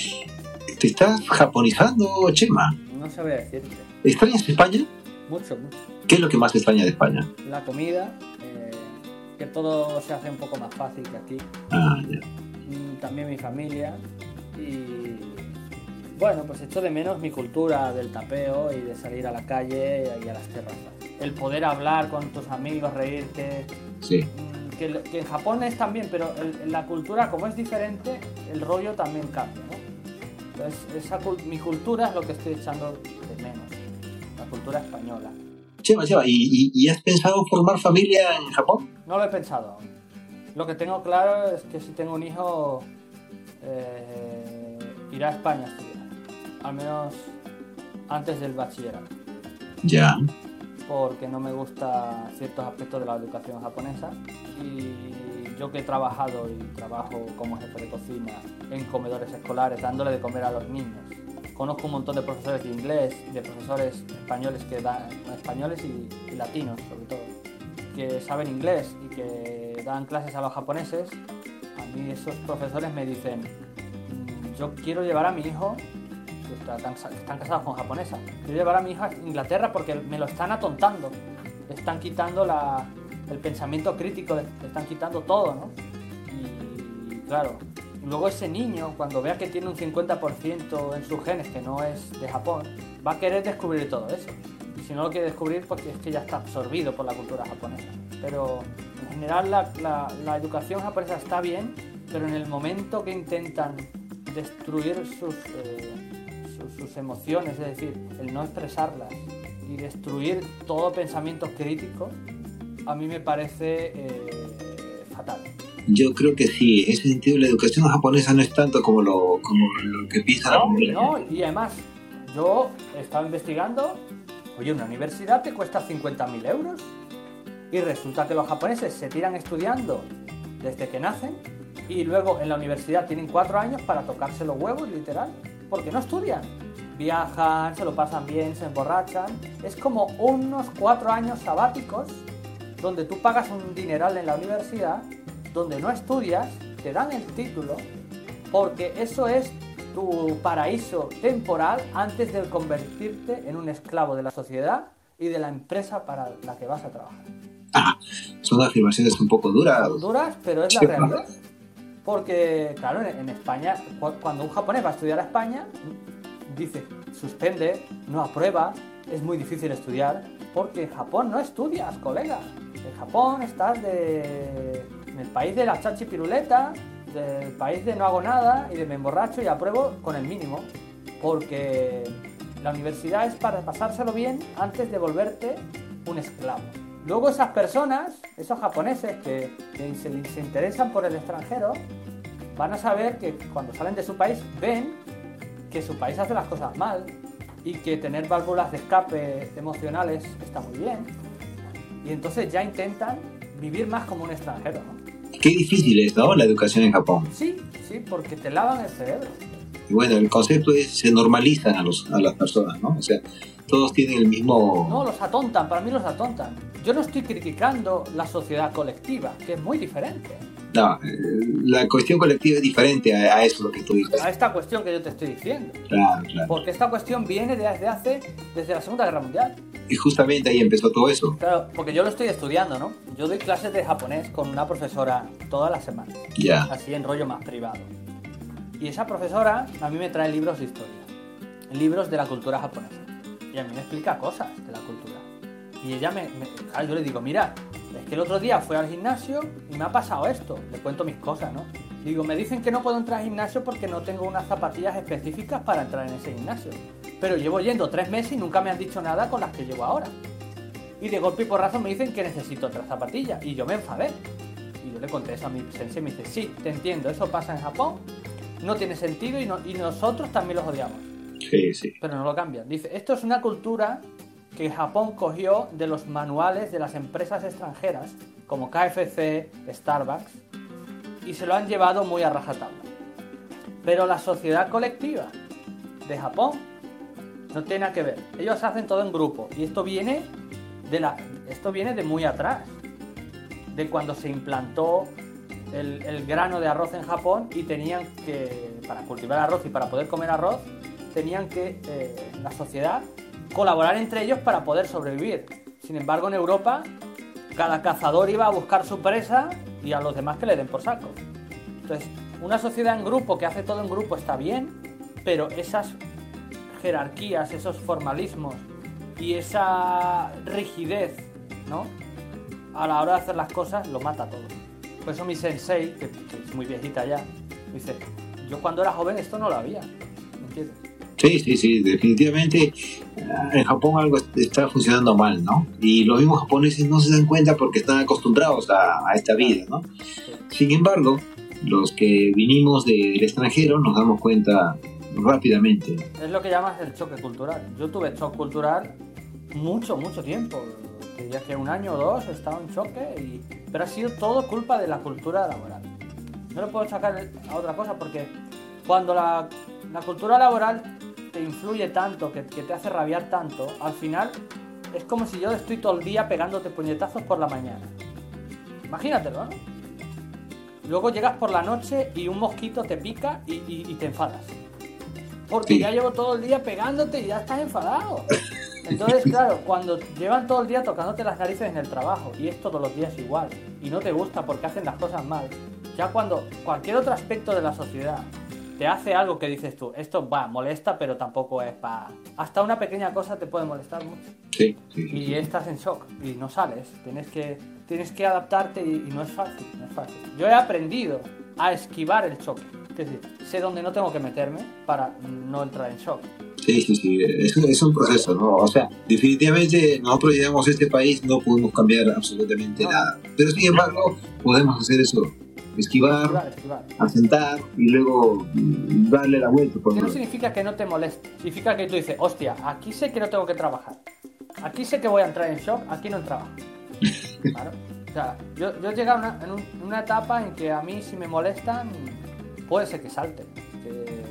¿Te estás japonizando, Chema? No sabría decirte. ¿Extrañas España? Mucho, mucho. ¿Qué es lo que más extraña de España? La comida, eh, que todo se hace un poco más fácil que aquí. Ah, ya. Mm, También mi familia. Y bueno, pues echo de menos mi cultura del tapeo y de salir a la calle y a las terrazas. El poder hablar con tus amigos, reírte. Sí. Que, en Japón es también, pero el- la cultura, como es diferente, el rollo también cambia, ¿no? Entonces, esa, mi cultura es lo que estoy echando de menos. La cultura española. Chema, Chema, ¿y, y, y has pensado formar familia en Japón? No lo he pensado aún. Lo que tengo claro es que si tengo un hijo, eh, irá a España a estudiar. Al menos antes del bachillerato. Ya. Porque no me gusta ciertos aspectos de la educación japonesa. Y yo que he trabajado y trabajo como jefe de cocina en comedores escolares, dándole de comer a los niños. Conozco un montón de profesores de inglés, de profesores españoles que dan, españoles y, y latinos sobre todo, que saben inglés y que dan clases a los japoneses. A mí esos profesores me dicen, "Mm, yo quiero llevar a mi hijo, que está- están, están casados con japonesa, quiero llevar a mi hijo a Inglaterra porque me lo están atontando, le están quitando la- el pensamiento crítico, le están quitando todo, ¿no? Y claro, luego ese niño, cuando vea que tiene un 50% en sus genes que no es de Japón, va a querer descubrir todo eso. Y si no lo quiere descubrir, porque es que ya está absorbido por la cultura japonesa. Pero en general la, la- la educación japonesa está bien, pero en el momento que intentan destruir sus, eh, sus, sus emociones, es decir, el no expresarlas y destruir todo pensamiento crítico, a mí me parece eh, fatal. Yo creo que sí. En ese sentido, la educación japonesa no es tanto como lo, como lo que piensa No, no, y además, yo he estado investigando, oye, una universidad te cuesta 50.000 euros y resulta que los japoneses se tiran estudiando desde que nacen Y luego en la universidad tienen cuatro años para tocarse los huevos, literal, porque no estudian. Viajan, se lo pasan bien, se emborrachan. Es como unos cuatro años sabáticos donde tú pagas un dineral en la universidad, donde no estudias, te dan el título, porque eso es tu paraíso temporal antes de convertirte en un esclavo de la sociedad y de la empresa para la que vas a trabajar. Ah, son afirmaciones un poco duras. Duras, pero es la Sí, realidad. Porque, claro, en España, cu- cuando un japonés va a estudiar a España, dice, suspende, no aprueba, es muy difícil estudiar, porque en Japón no estudias, colega. En Japón estás de... en el país de la chachi piruleta, del país de no hago nada y de me emborracho y apruebo con el mínimo, porque la universidad es para pasárselo bien antes de volverte un esclavo. Luego esas personas, esos japoneses que, que se, se interesan por el extranjero, van a saber que cuando salen de su país ven que su país hace las cosas mal y que tener válvulas de escape emocionales está muy bien. Y entonces ya intentan vivir más como un extranjero. ¿no? Qué difícil es, ¿no? La educación en Japón. Sí, sí, porque te lavan el cerebro. Y bueno, el concepto es se normalizan a, los, a las personas, ¿no? O sea, todos tienen el mismo... No, los atontan, para mí los atontan. Yo no estoy criticando la sociedad colectiva, que es muy diferente No, eh, la cuestión colectiva es diferente a, a eso que tú dices. a esta cuestión que yo te estoy diciendo. Claro, claro. Porque esta cuestión viene desde hace, desde la Segunda Guerra Mundial. Y justamente ahí empezó todo eso. Claro, porque yo lo estoy estudiando, ¿no? Yo doy clases de japonés con una profesora todas las semanas, Ya. así en rollo más privado. Y esa profesora a mí me trae libros de historia, libros de la cultura japonesa. Y a mí me explica cosas de la cultura. Y ella me, me- claro, yo le digo, mira, es que el otro día fui al gimnasio y me ha pasado esto. Le cuento mis cosas, ¿no? Digo, me dicen que no puedo entrar al gimnasio porque no tengo unas zapatillas específicas para entrar en ese gimnasio. Pero llevo yendo tres meses y nunca me han dicho nada con las que llevo ahora. Y de golpe y porrazo me dicen que necesito otras zapatillas. Y yo me enfadé. Y yo le conté eso a mi sensei y me dice, sí, te entiendo, eso pasa en Japón, no tiene sentido y, no- y nosotros también los odiamos. Sí, sí. Pero no lo cambian. Dice, esto es una cultura que Japón cogió de los manuales de las empresas extranjeras, como KFC, Starbucks, y se lo han llevado muy a rajatabla. Pero la sociedad colectiva de Japón no tiene nada que ver. Ellos hacen todo en grupo y esto viene de la, esto viene de muy atrás, de cuando se implantó el, grano de arroz en Japón y tenían que, para cultivar arroz y para poder comer arroz, tenían que, eh, la sociedad, colaborar entre ellos para poder sobrevivir. Sin embargo, en Europa, cada cazador iba a buscar su presa y a los demás que le den por saco. Entonces, una sociedad en grupo que hace todo en grupo está bien, pero esas jerarquías, esos formalismos y esa rigidez, ¿no? A la hora de hacer las cosas lo mata todo. Por eso mi sensei, que, es muy viejita ya, dice, yo cuando era joven esto no lo había. Sí, sí, sí, definitivamente ah, en Japón algo est- está funcionando mal, ¿no? Y los mismos japoneses no se dan cuenta porque están acostumbrados a, a esta vida, ¿no? Sin embargo, los que vinimos de- del extranjero nos damos cuenta rápidamente. Es lo que llamas el choque cultural. Yo tuve choque cultural mucho, mucho tiempo. Diría que un año o dos he estado en choque, y... pero ha sido todo culpa de la cultura laboral. No lo puedo sacar a otra cosa porque cuando la, la cultura laboral te influye tanto, que, que te hace rabiar tanto, al final es como si yo estoy todo el día pegándote puñetazos por la mañana. Imagínatelo, ¿no? Luego llegas por la noche y un mosquito te pica y, y- y te enfadas. Porque Sí. ya llevo todo el día pegándote y ya estás enfadado. Entonces, claro, cuando llevan todo el día tocándote las narices en el trabajo y es todos los días igual y no te gusta porque hacen las cosas mal, ya cuando cualquier otro aspecto de la sociedad te hace algo que dices tú, esto va, molesta, pero tampoco es para... Hasta una pequeña cosa te puede molestar mucho Sí, sí, sí, y estás en shock y no sales. Tienes que, tienes que adaptarte y, y no es fácil, no es fácil. Yo he aprendido a esquivar el choque. Es decir, sé dónde no tengo que meterme para no entrar en shock. Sí, sí, sí, es, un- es un proceso, ¿no? O sea, definitivamente nosotros llegamos a este país, no podemos cambiar absolutamente No. nada. Pero sin embargo, podemos hacer eso, esquivar, Esquivar, esquivar. asentar y luego mm, darle la vuelta. Por Que no significa que no te moleste. Significa que tú dices, hostia, aquí sé que no tengo que trabajar. Aquí sé que voy a entrar en shock, aquí no trabajo. Claro. O sea, yo, yo he llegado una- en un- una etapa en que a mí si me molestan, puede ser que salte. Que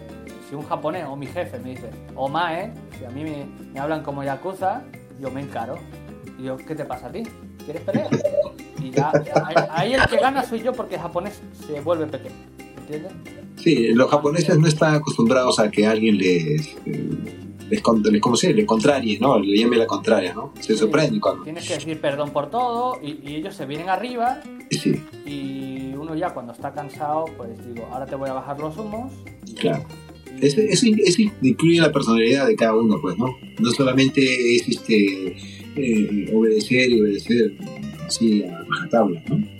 si un japonés o mi jefe me dice, o mae, si a mí me, me hablan como yakuza, yo me encaro. Y yo, ¿qué te pasa a ti? ¿Quieres pelear? Y ya, ahí, el que gana soy yo porque el japonés se vuelve pequeño. ¿Entiendes? Sí, los japoneses no están acostumbrados a que alguien les, eh, les, ¿cómo se? Le contrarie, ¿no? Le llame la contraria, ¿no? Se sorprenden cuando... Tienes que decir perdón por todo y, y ellos se vienen arriba Sí, y uno ya cuando está cansado, pues digo, ahora te voy a bajar los humos. claro. y- Eso, eso, eso incluye la personalidad de cada uno, pues, ¿no? No solamente es este eh, obedecer y obedecer así a rajatabla, ¿no?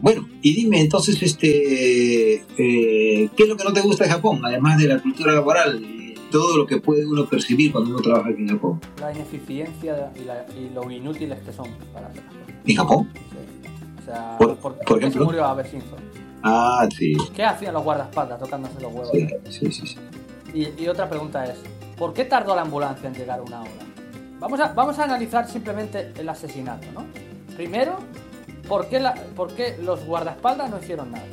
Bueno, y dime entonces, este, eh, ¿qué es lo que no te gusta de Japón? Además de la cultura laboral, y todo lo que puede uno percibir cuando uno trabaja aquí en Japón. la ineficiencia y, la- y lo inútiles que son para hacer. ¿En Japón? Sí. O sea, Por- ¿por, por ejemplo? se murió Simpson? Ah, sí, ¿Qué hacían los guardaespaldas tocándose los huevos? sí, sí, sí. sí. Y, y otra pregunta es, ¿por qué tardó la ambulancia en llegar una hora? Vamos a, vamos a analizar simplemente el asesinato, ¿no? Primero, ¿por qué, los guardaespaldas no hicieron nada?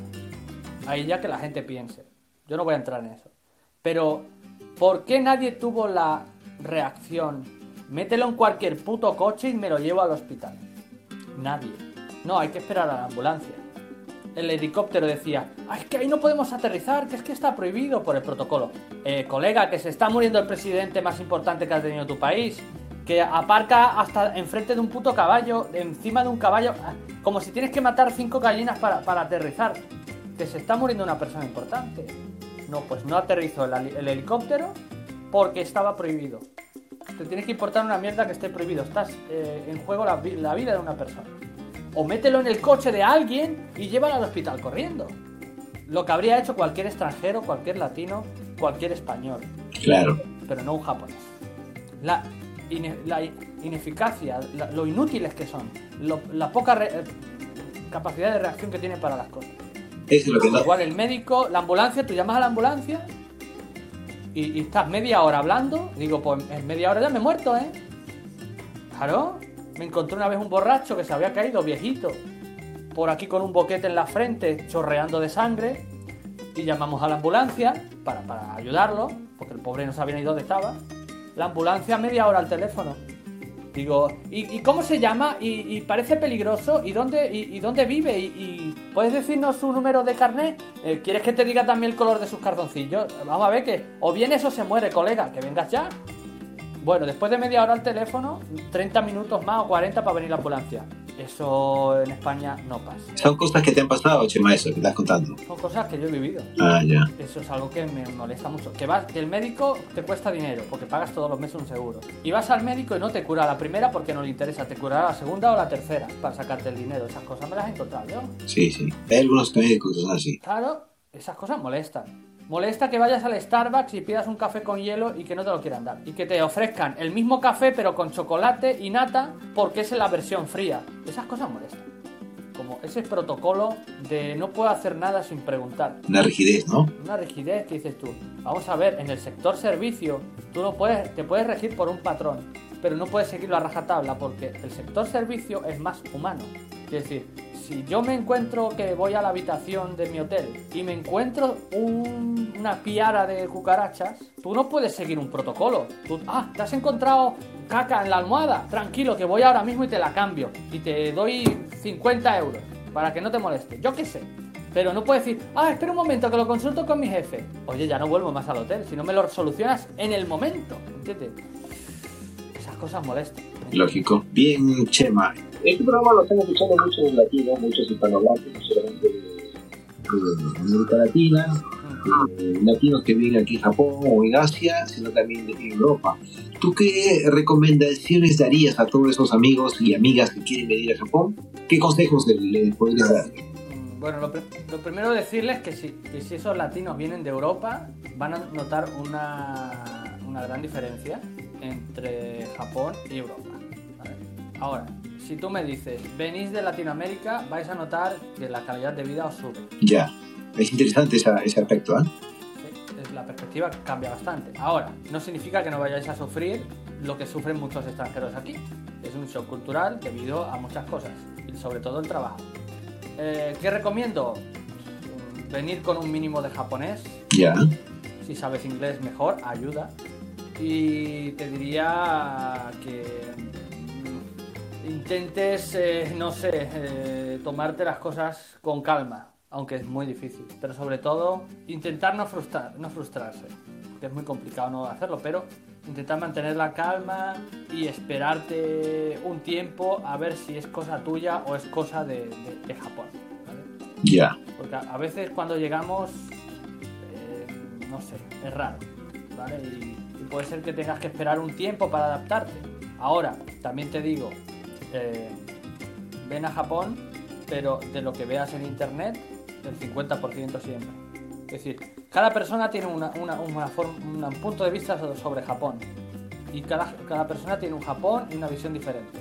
Ahí ya que la gente piense. Yo no voy a entrar en eso. Pero, ¿por qué nadie tuvo la reacción? Mételo en cualquier puto coche y me lo llevo al hospital. Nadie. No, hay que esperar a la ambulancia el helicóptero decía, "Ah, es que ahí no podemos aterrizar, que es que está prohibido por el protocolo. Eh, colega, que se está muriendo el presidente más importante que ha tenido tu país, que aparca hasta enfrente de un puto caballo, encima de un caballo, ah, como si tienes que matar cinco gallinas para, para aterrizar. Que se está muriendo una persona importante. No, pues no aterrizó el, helicóptero porque estaba prohibido. Te tiene que importar una mierda que esté prohibido. Estás eh, en juego la, la vida de una persona. O mételo en el coche de alguien y llévalo al hospital corriendo. Lo que habría hecho cualquier extranjero, cualquier latino, cualquier español, Claro. pero no un japonés. La, ine- la ineficacia, la- lo inútiles que son, lo- la poca re- eh, capacidad de reacción que tienen para las cosas. Eso es lo que no... Igual el médico, la ambulancia, tú llamas a la ambulancia y, y estás media hora hablando. digo, pues en media hora ya me he muerto, ¿eh? Claro, me encontré una vez un borracho que se había caído, viejito, por aquí con un boquete en la frente, chorreando de sangre. Y llamamos a la ambulancia para, para ayudarlo, porque el pobre no sabía ni dónde estaba. La ambulancia media hora al teléfono. Digo, ¿y, cómo se llama? ¿Y, parece peligroso? ¿Y dónde, y, dónde vive? ¿Y, puedes decirnos su número de carnet? Eh, ¿Quieres que te diga también el color de sus cartoncillos? Vamos a ver que o vienes o se muere, colega, que vengas ya. Bueno, después de media hora al teléfono, 30 minutos más o 40 para venir la ambulancia. Eso en España no pasa. Son cosas que te han pasado, Chema, eso que estás contando. Son cosas que yo he vivido. Ah, ya. Eso es algo que me molesta mucho. Que, vas, que el médico te cuesta dinero, porque pagas todos los meses un seguro. Y vas al médico y no te cura la primera porque no le interesa, te curará la segunda o la tercera para sacarte el dinero. Esas cosas me las he encontrado yo. Sí, sí. Hay algunos médicos que son así. Claro, esas cosas molestan. Molesta que vayas al Starbucks y pidas un café con hielo y que no te lo quieran dar. Y que te ofrezcan el mismo café pero con chocolate y nata porque es la versión fría. Esas cosas molestan. Como ese protocolo de no puedo hacer nada sin preguntar. Una rigidez, ¿no? Una rigidez que dices tú. Vamos a ver, en el sector servicio, tú no puedes, te puedes regir por un patrón, pero no puedes seguirlo a rajatabla porque el sector servicio es más humano. Es decir, si yo me encuentro que voy a la habitación de mi hotel y me encuentro un- una piara de cucarachas, tú no puedes seguir un protocolo. Tú, ah, te has encontrado caca en la almohada. Tranquilo, que voy ahora mismo y te la cambio. Y te doy 50 euros para que no te moleste. Yo qué sé. Pero no puedes decir, ah, espera un momento que lo consulto con mi jefe. Oye, ya no vuelvo más al hotel, si no me lo solucionas en el momento. ¿Entiendes? Esas cosas molestan. Lógico. Bien, Chema. Este programa lo están escuchando muchos latinos, muchos hispanohablantes, no solamente de, América Latina, latinos que viven aquí en Japón o en Asia, sino también en Europa. ¿Tú qué recomendaciones darías a todos esos amigos y amigas que quieren venir a Japón? ¿Qué consejos le- les podrías dar? Mm, Bueno, lo, lo primero decirles que si, que si esos latinos vienen de Europa, van a notar una, una gran diferencia entre Japón y Europa. ¿vale? Ahora, si tú me dices, venís de Latinoamérica, vais a notar que la calidad de vida os sube. Ya. Es interesante esa- ese aspecto, ¿eh? Sí, La perspectiva cambia bastante. Ahora, no significa que no vayáis a sufrir lo que sufren muchos extranjeros aquí. Es un shock cultural debido a muchas cosas. sobre todo el trabajo. Eh, ¿Qué recomiendo? Venir con un mínimo de japonés. Ya. Si sabes inglés, mejor, ayuda. Y te diría que intentes, eh, no sé, eh, tomarte las cosas con calma, aunque es muy difícil. Pero sobre todo, intentar no, frustrar, no frustrarse, que es muy complicado no hacerlo, pero intentar mantener la calma y esperarte un tiempo a ver si es cosa tuya o es cosa de, de- de Japón. ¿vale? Ya. Porque a a veces cuando llegamos, eh, no sé, es raro, ¿vale? Y, y puede ser que tengas que esperar un tiempo para adaptarte. Ahora, también te digo, eh, ven a Japón, pero de lo que veas en internet, el 50% siempre. Es decir, cada persona tiene un punto de vista so- sobre Japón. Y cada, persona tiene un Japón y una visión diferente.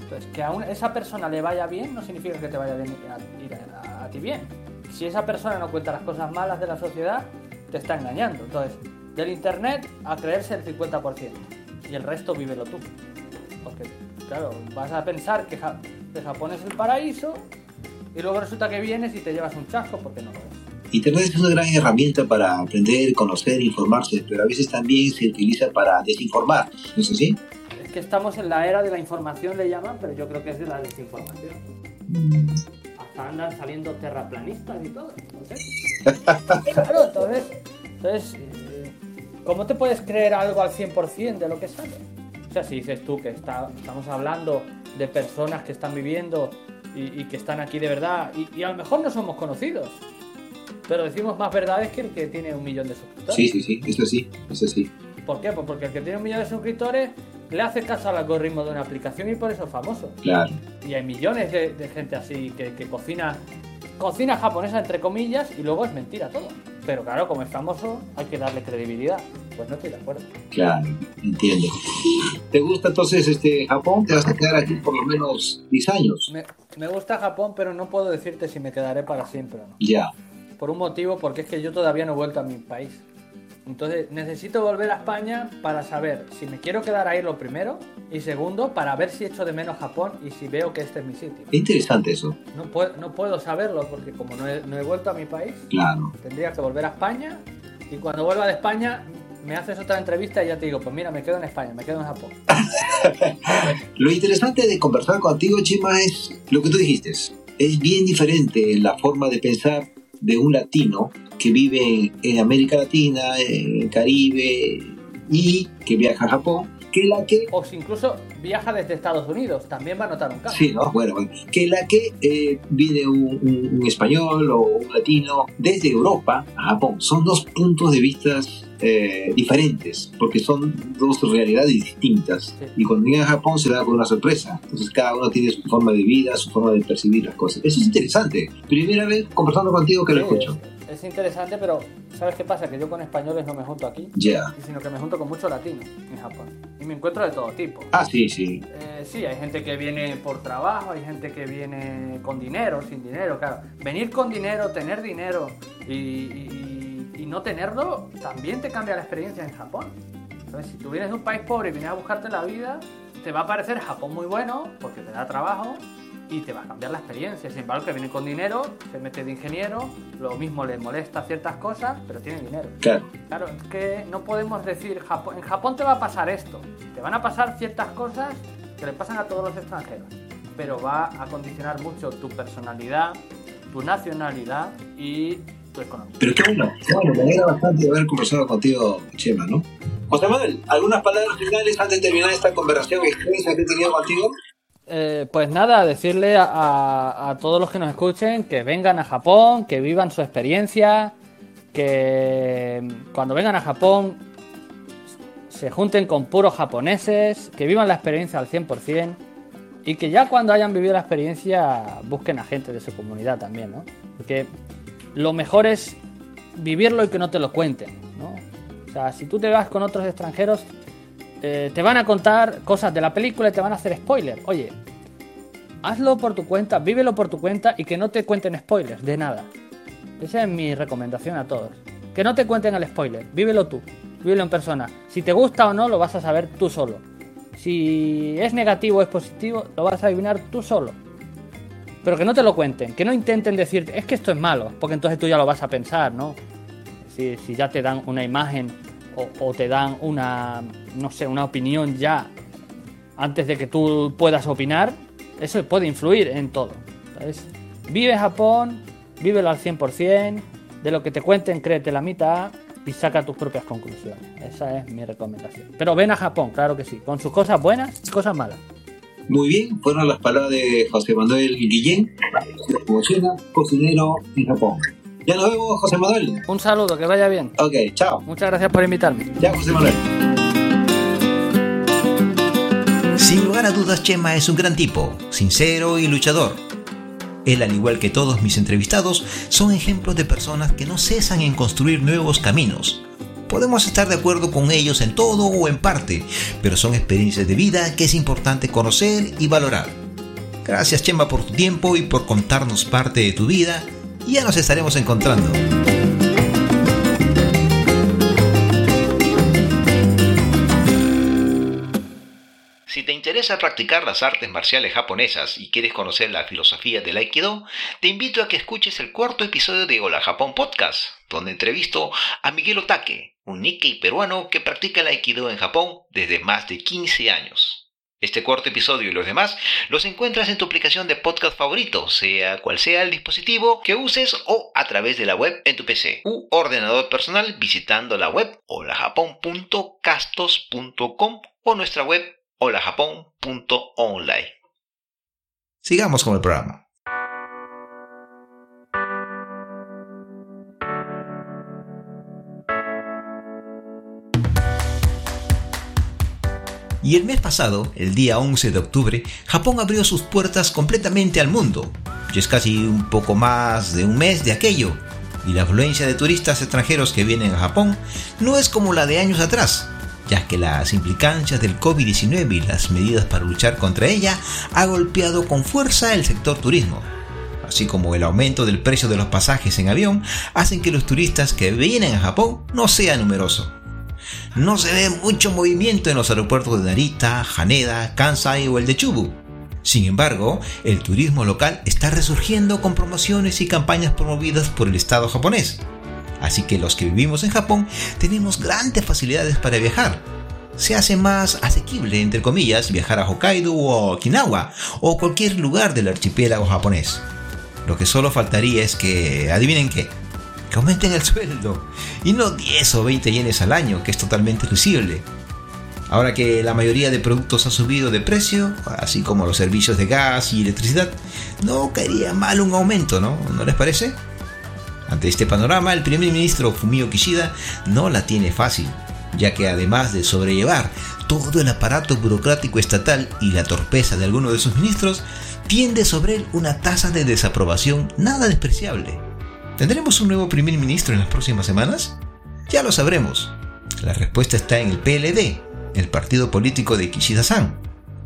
Entonces, que a esa persona le vaya bien no significa que te vaya bien a, ir a- a ti bien. Si esa persona no cuenta las cosas malas de la sociedad, te está engañando. Entonces, del internet a creerse el 50% y el resto vívelo tú. Claro, vas a pensar que, Ja- que Japón es el paraíso y luego resulta que vienes y te llevas un chasco porque no lo es. Internet es una gran herramienta para aprender, conocer, informarse, pero a veces también se utiliza para desinformar. ¿No es así? Es que estamos en la era de la información, le llaman, pero yo creo que es de la desinformación. Hasta andan saliendo terraplanistas y todo. Entonces, claro, entonces, entonces eh, ¿cómo te puedes creer algo al 100% de lo que sale? Sea, si dices tú que está, estamos hablando de personas que están viviendo y, y que están aquí de verdad, y, y a lo mejor no somos conocidos, pero decimos más verdades que el que tiene un millón de suscriptores. Sí, sí, sí, eso sí, eso sí. ¿Por qué? Pues porque el que tiene un millón de suscriptores le hace caso al algoritmo de una aplicación y por eso es famoso. Claro. Y hay millones de, de gente así que, que cocina cocina japonesa entre comillas y luego es mentira todo. Pero claro, como es famoso, hay que darle credibilidad. Pues no estoy de acuerdo. Claro, entiendo. ¿Te gusta entonces este Japón? ¿Te vas a quedar aquí por lo menos 10 años? Me, me gusta Japón, pero no puedo decirte si me quedaré para siempre o no. Ya. Por un motivo, porque es que yo todavía no he vuelto a mi país. Entonces necesito volver a España para saber si me quiero quedar ahí lo primero y segundo para ver si echo de menos Japón y si veo que este es mi sitio. Qué interesante eso. No puedo, no puedo saberlo porque como no he, no he vuelto a mi país, Claro. tendría que volver a España y cuando vuelva de España me haces otra entrevista y ya te digo, pues mira, me quedo en España, me quedo en Japón. Lo interesante de conversar contigo, Chima, es lo que tú dijiste. Es bien diferente la forma de pensar de un latino que vive en América Latina, en Caribe y que viaja a Japón, que la que O incluso viaja desde Estados Unidos, también va a notar un cambio. Sí, ¿no? Bueno, bueno. que la que eh, viene un, un- un español o un latino desde Europa a Japón. Son dos puntos de vista eh, diferentes, porque son dos realidades distintas. Sí. Y cuando llega a Japón se da con una sorpresa. Entonces cada uno tiene su forma de vida, su forma de percibir las cosas. Eso es interesante. Primera vez conversando contigo que lo Sí, escucho. es, es interesante, pero ¿sabes qué pasa? Que yo con españoles no me junto aquí, Ya. sino que me junto con muchos latinos en Japón. Y me encuentro de todo tipo. Ah, sí, sí. Eh, sí, hay gente que viene por trabajo, hay gente que viene con dinero, sin dinero, claro. Venir con dinero, tener dinero y, y- y no tenerlo, también te cambia la experiencia en Japón. Entonces, si tú vienes de un país pobre y vienes a buscarte la vida, te va a parecer Japón muy bueno porque te da trabajo y te va a cambiar la experiencia. Sin embargo, que viene con dinero, se mete de ingeniero, lo mismo le molesta ciertas cosas, pero tiene dinero. Claro. Claro, es que no podemos decir, Japón, en Japón te va a pasar esto. Te van a pasar ciertas cosas que le pasan a todos los extranjeros. Pero va a condicionar mucho tu personalidad, tu nacionalidad y tu economía. Pero qué bueno, qué bueno, me alegra bastante haber conversado contigo, Chema, ¿no? José Manuel, ¿algunas palabras finales antes de terminar esta conversación extensa que he tenido contigo? Eh, pues nada, decirle a, a- todos los que nos escuchen que vengan a Japón, que vivan su experiencia, que cuando vengan a Japón se junten con puros japoneses, que vivan la experiencia al 100% y que ya cuando hayan vivido la experiencia busquen a gente de su comunidad también, ¿no? Porque lo mejor es vivirlo y que no te lo cuenten, ¿no? O sea, si tú te vas con otros extranjeros, eh, te van a contar cosas de la película y te van a hacer spoiler. Oye, hazlo por tu cuenta, vívelo por tu cuenta y que no te cuenten spoilers de nada. Esa es mi recomendación a todos. Que no te cuenten el spoiler, vívelo tú, vívelo en persona. Si te gusta o no, lo vas a saber tú solo. Si es negativo o es positivo, lo vas a adivinar tú solo. Pero que no te lo cuenten, que no intenten decir, es que esto es malo, porque entonces tú ya lo vas a pensar, ¿no? Si ya te dan una imagen o, te dan una, no sé, una opinión ya antes de que tú puedas opinar, eso puede influir en todo. ¿sabes? Vive Japón, vívelo al 100%, de lo que te cuenten créete la mitad y saca tus propias conclusiones. Esa es mi recomendación. Pero ven a Japón, claro que sí, con sus cosas buenas y cosas malas. Muy bien, fueron las palabras de José Manuel Guillén, cocinero en Japón. Ya nos vemos, José Manuel. Un saludo, que vaya bien. Ok, chao. Muchas gracias por invitarme. Ya, José Manuel. Sin lugar a dudas, Chema es un gran tipo, sincero y luchador. Él, al igual que todos mis entrevistados, son ejemplos de personas que no cesan en construir nuevos caminos. Podemos estar de acuerdo con ellos en todo o en parte, pero son experiencias de vida que es importante conocer y valorar. Gracias Chema por tu tiempo y por contarnos parte de tu vida. Ya nos estaremos encontrando. Si te interesa practicar las artes marciales japonesas y quieres conocer la filosofía del Aikido, te invito a que escuches el cuarto episodio de Hola Japón Podcast, donde entrevisto a Miguel Otake, un Nikkei peruano que practica el Aikido en Japón desde más de 15 años. Este cuarto episodio y los demás los encuentras en tu aplicación de podcast favorito, sea cual sea el dispositivo que uses o a través de la web en tu PC u ordenador personal visitando la web holajapon.castos.com o nuestra web holajapón.online. Sigamos con el programa. Y el mes pasado, el día 11 de octubre, Japón abrió sus puertas completamente al mundo. Y es casi un poco más de un mes de aquello. Y la afluencia de turistas extranjeros que vienen a Japón no es como la de años atrás, ya que las implicancias del COVID-19 y las medidas para luchar contra ella ha golpeado con fuerza el sector turismo. Así como el aumento del precio de los pasajes en avión hacen que los turistas que vienen a Japón no sean numerosos. No se ve mucho movimiento en los aeropuertos de Narita, Haneda, Kansai o el de Chubu. Sin embargo, el turismo local está resurgiendo con promociones y campañas promovidas por el Estado japonés. Así que los que vivimos en Japón tenemos grandes facilidades para viajar. Se hace más asequible, entre comillas, viajar a Hokkaido o Okinawa o cualquier lugar del archipiélago japonés. Lo que solo faltaría es que, adivinen qué, que aumenten el sueldo. Y no 10 o 20 yenes al año, que es totalmente risible. Ahora que la mayoría de productos ha subido de precio, así como los servicios de gas y electricidad, no caería mal un aumento, ¿no? ¿No les parece? Ante este panorama, el primer ministro Fumio Kishida no la tiene fácil, ya que además de sobrellevar todo el aparato burocrático estatal y la torpeza de algunos de sus ministros, tiende sobre él una tasa de desaprobación nada despreciable. ¿Tendremos un nuevo primer ministro en las próximas semanas? Ya lo sabremos. La respuesta está en el PLD, el partido político de Kishida-san,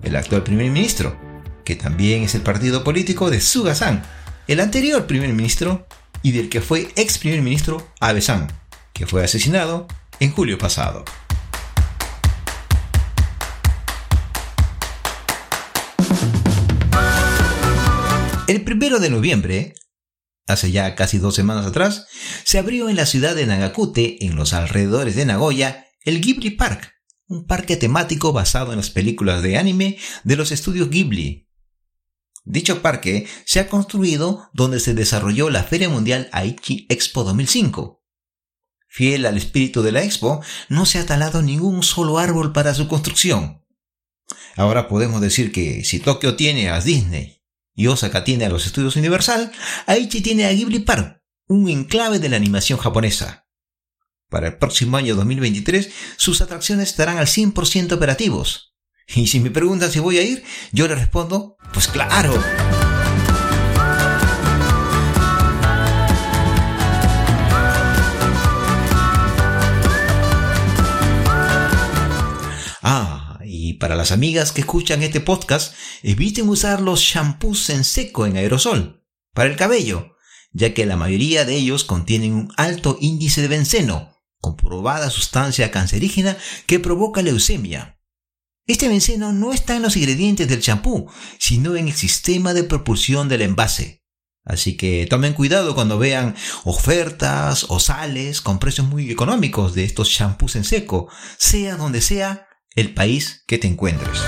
el actual primer ministro, que también es el partido político de Suga-san, el anterior primer ministro y del que fue ex primer ministro Abe-san, que fue asesinado en julio pasado. El primero de noviembre, hace ya casi dos semanas atrás, se abrió en la ciudad de Nagakute, en los alrededores de Nagoya, el Ghibli Park, un parque temático basado en las películas de anime de los estudios Ghibli. Dicho parque se ha construido donde se desarrolló la Feria Mundial Aichi Expo 2005. Fiel al espíritu de la expo, no se ha talado ningún solo árbol para su construcción. Ahora podemos decir que si Tokio tiene a Disney y Osaka tiene a los estudios Universal, Aichi tiene a Ghibli Park, un enclave de la animación japonesa. Para el próximo año 2023, sus atracciones estarán al 100% operativos. Y si me preguntan si voy a ir, yo le respondo, pues claro. Y para las amigas que escuchan este podcast, eviten usar los shampoos en seco en aerosol para el cabello, ya que la mayoría de ellos contienen un alto índice de benceno, comprobada sustancia cancerígena que provoca leucemia. Este benceno no está en los ingredientes del champú, sino en el sistema de propulsión del envase. Así que tomen cuidado cuando vean ofertas o sales con precios muy económicos de estos champús en seco, sea donde sea el país que te encuentres.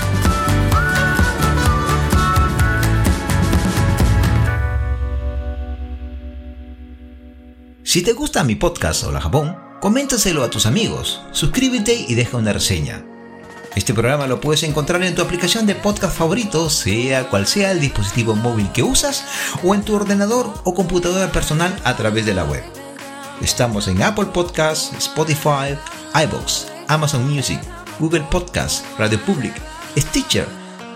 Si te gusta mi podcast Hola Japón, coméntaselo a tus amigos, suscríbete y deja una reseña. Este programa lo puedes encontrar en tu aplicación de podcast favorito, sea cual sea el dispositivo móvil que usas, o en tu ordenador o computadora personal a través de la web. Estamos en Apple Podcasts, Spotify, iBox, Amazon Music, Google Podcasts, Radio Public, Stitcher,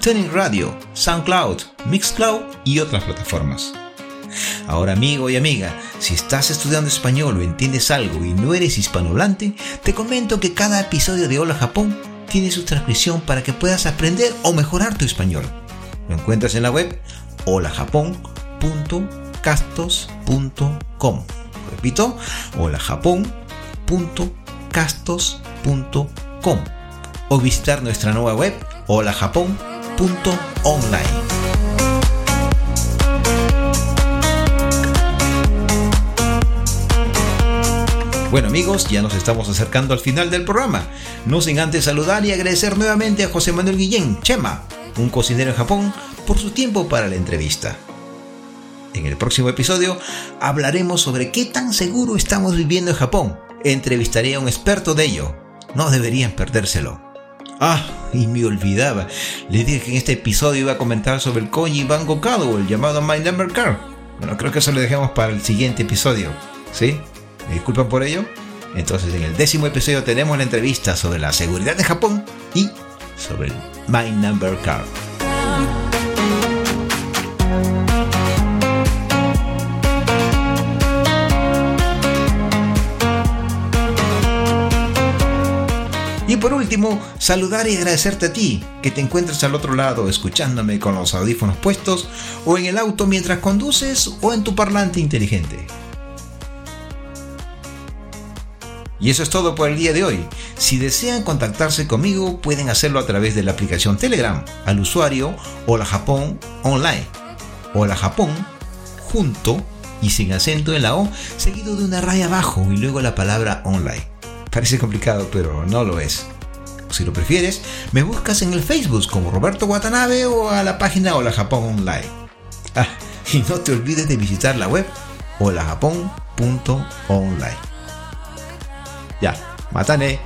Tuning Radio, SoundCloud, Mixcloud y otras plataformas. Ahora amigo y amiga, si estás estudiando español o entiendes algo y no eres hispanohablante, te comento que cada episodio de Hola Japón tiene su transcripción para que puedas aprender o mejorar tu español. Lo encuentras en la web holajapón.castos.com. Repito, holajapón.castos.com o visitar nuestra nueva web holajapón.online. Bueno amigos, ya nos estamos acercando al final del programa. No sin antes saludar y agradecer nuevamente a José Manuel Guillén, Chema, un cocinero en Japón, por su tiempo para la entrevista. En el próximo episodio hablaremos sobre qué tan seguro estamos viviendo en Japón. Entrevistaré a un experto de ello. No deberían perdérselo. Ah, y me olvidaba. Les dije que en este episodio iba a comentar sobre el Koji Bango Kado, el llamado My Number Car. Bueno, creo que eso lo dejemos para el siguiente episodio. ¿Sí? ¿Me disculpan por ello? Entonces en el décimo episodio tenemos la entrevista sobre la seguridad de Japón y sobre el My Number Card. Por último, saludar y agradecerte a ti, que te encuentres al otro lado escuchándome con los audífonos puestos, o en el auto mientras conduces, o en tu parlante inteligente. Y eso es todo por el día de hoy. Si desean contactarse conmigo, pueden hacerlo a través de la aplicación Telegram al usuario Hola Japón Online. Hola Japón junto y sin acento en la O, seguido de una raya abajo y luego la palabra online. Parece complicado, pero no lo es. Si lo prefieres, me buscas en el Facebook como Roberto Watanabe o a la página Hola Japón Online. Ah, y no te olvides de visitar la web holajapón.online. Ya, matane.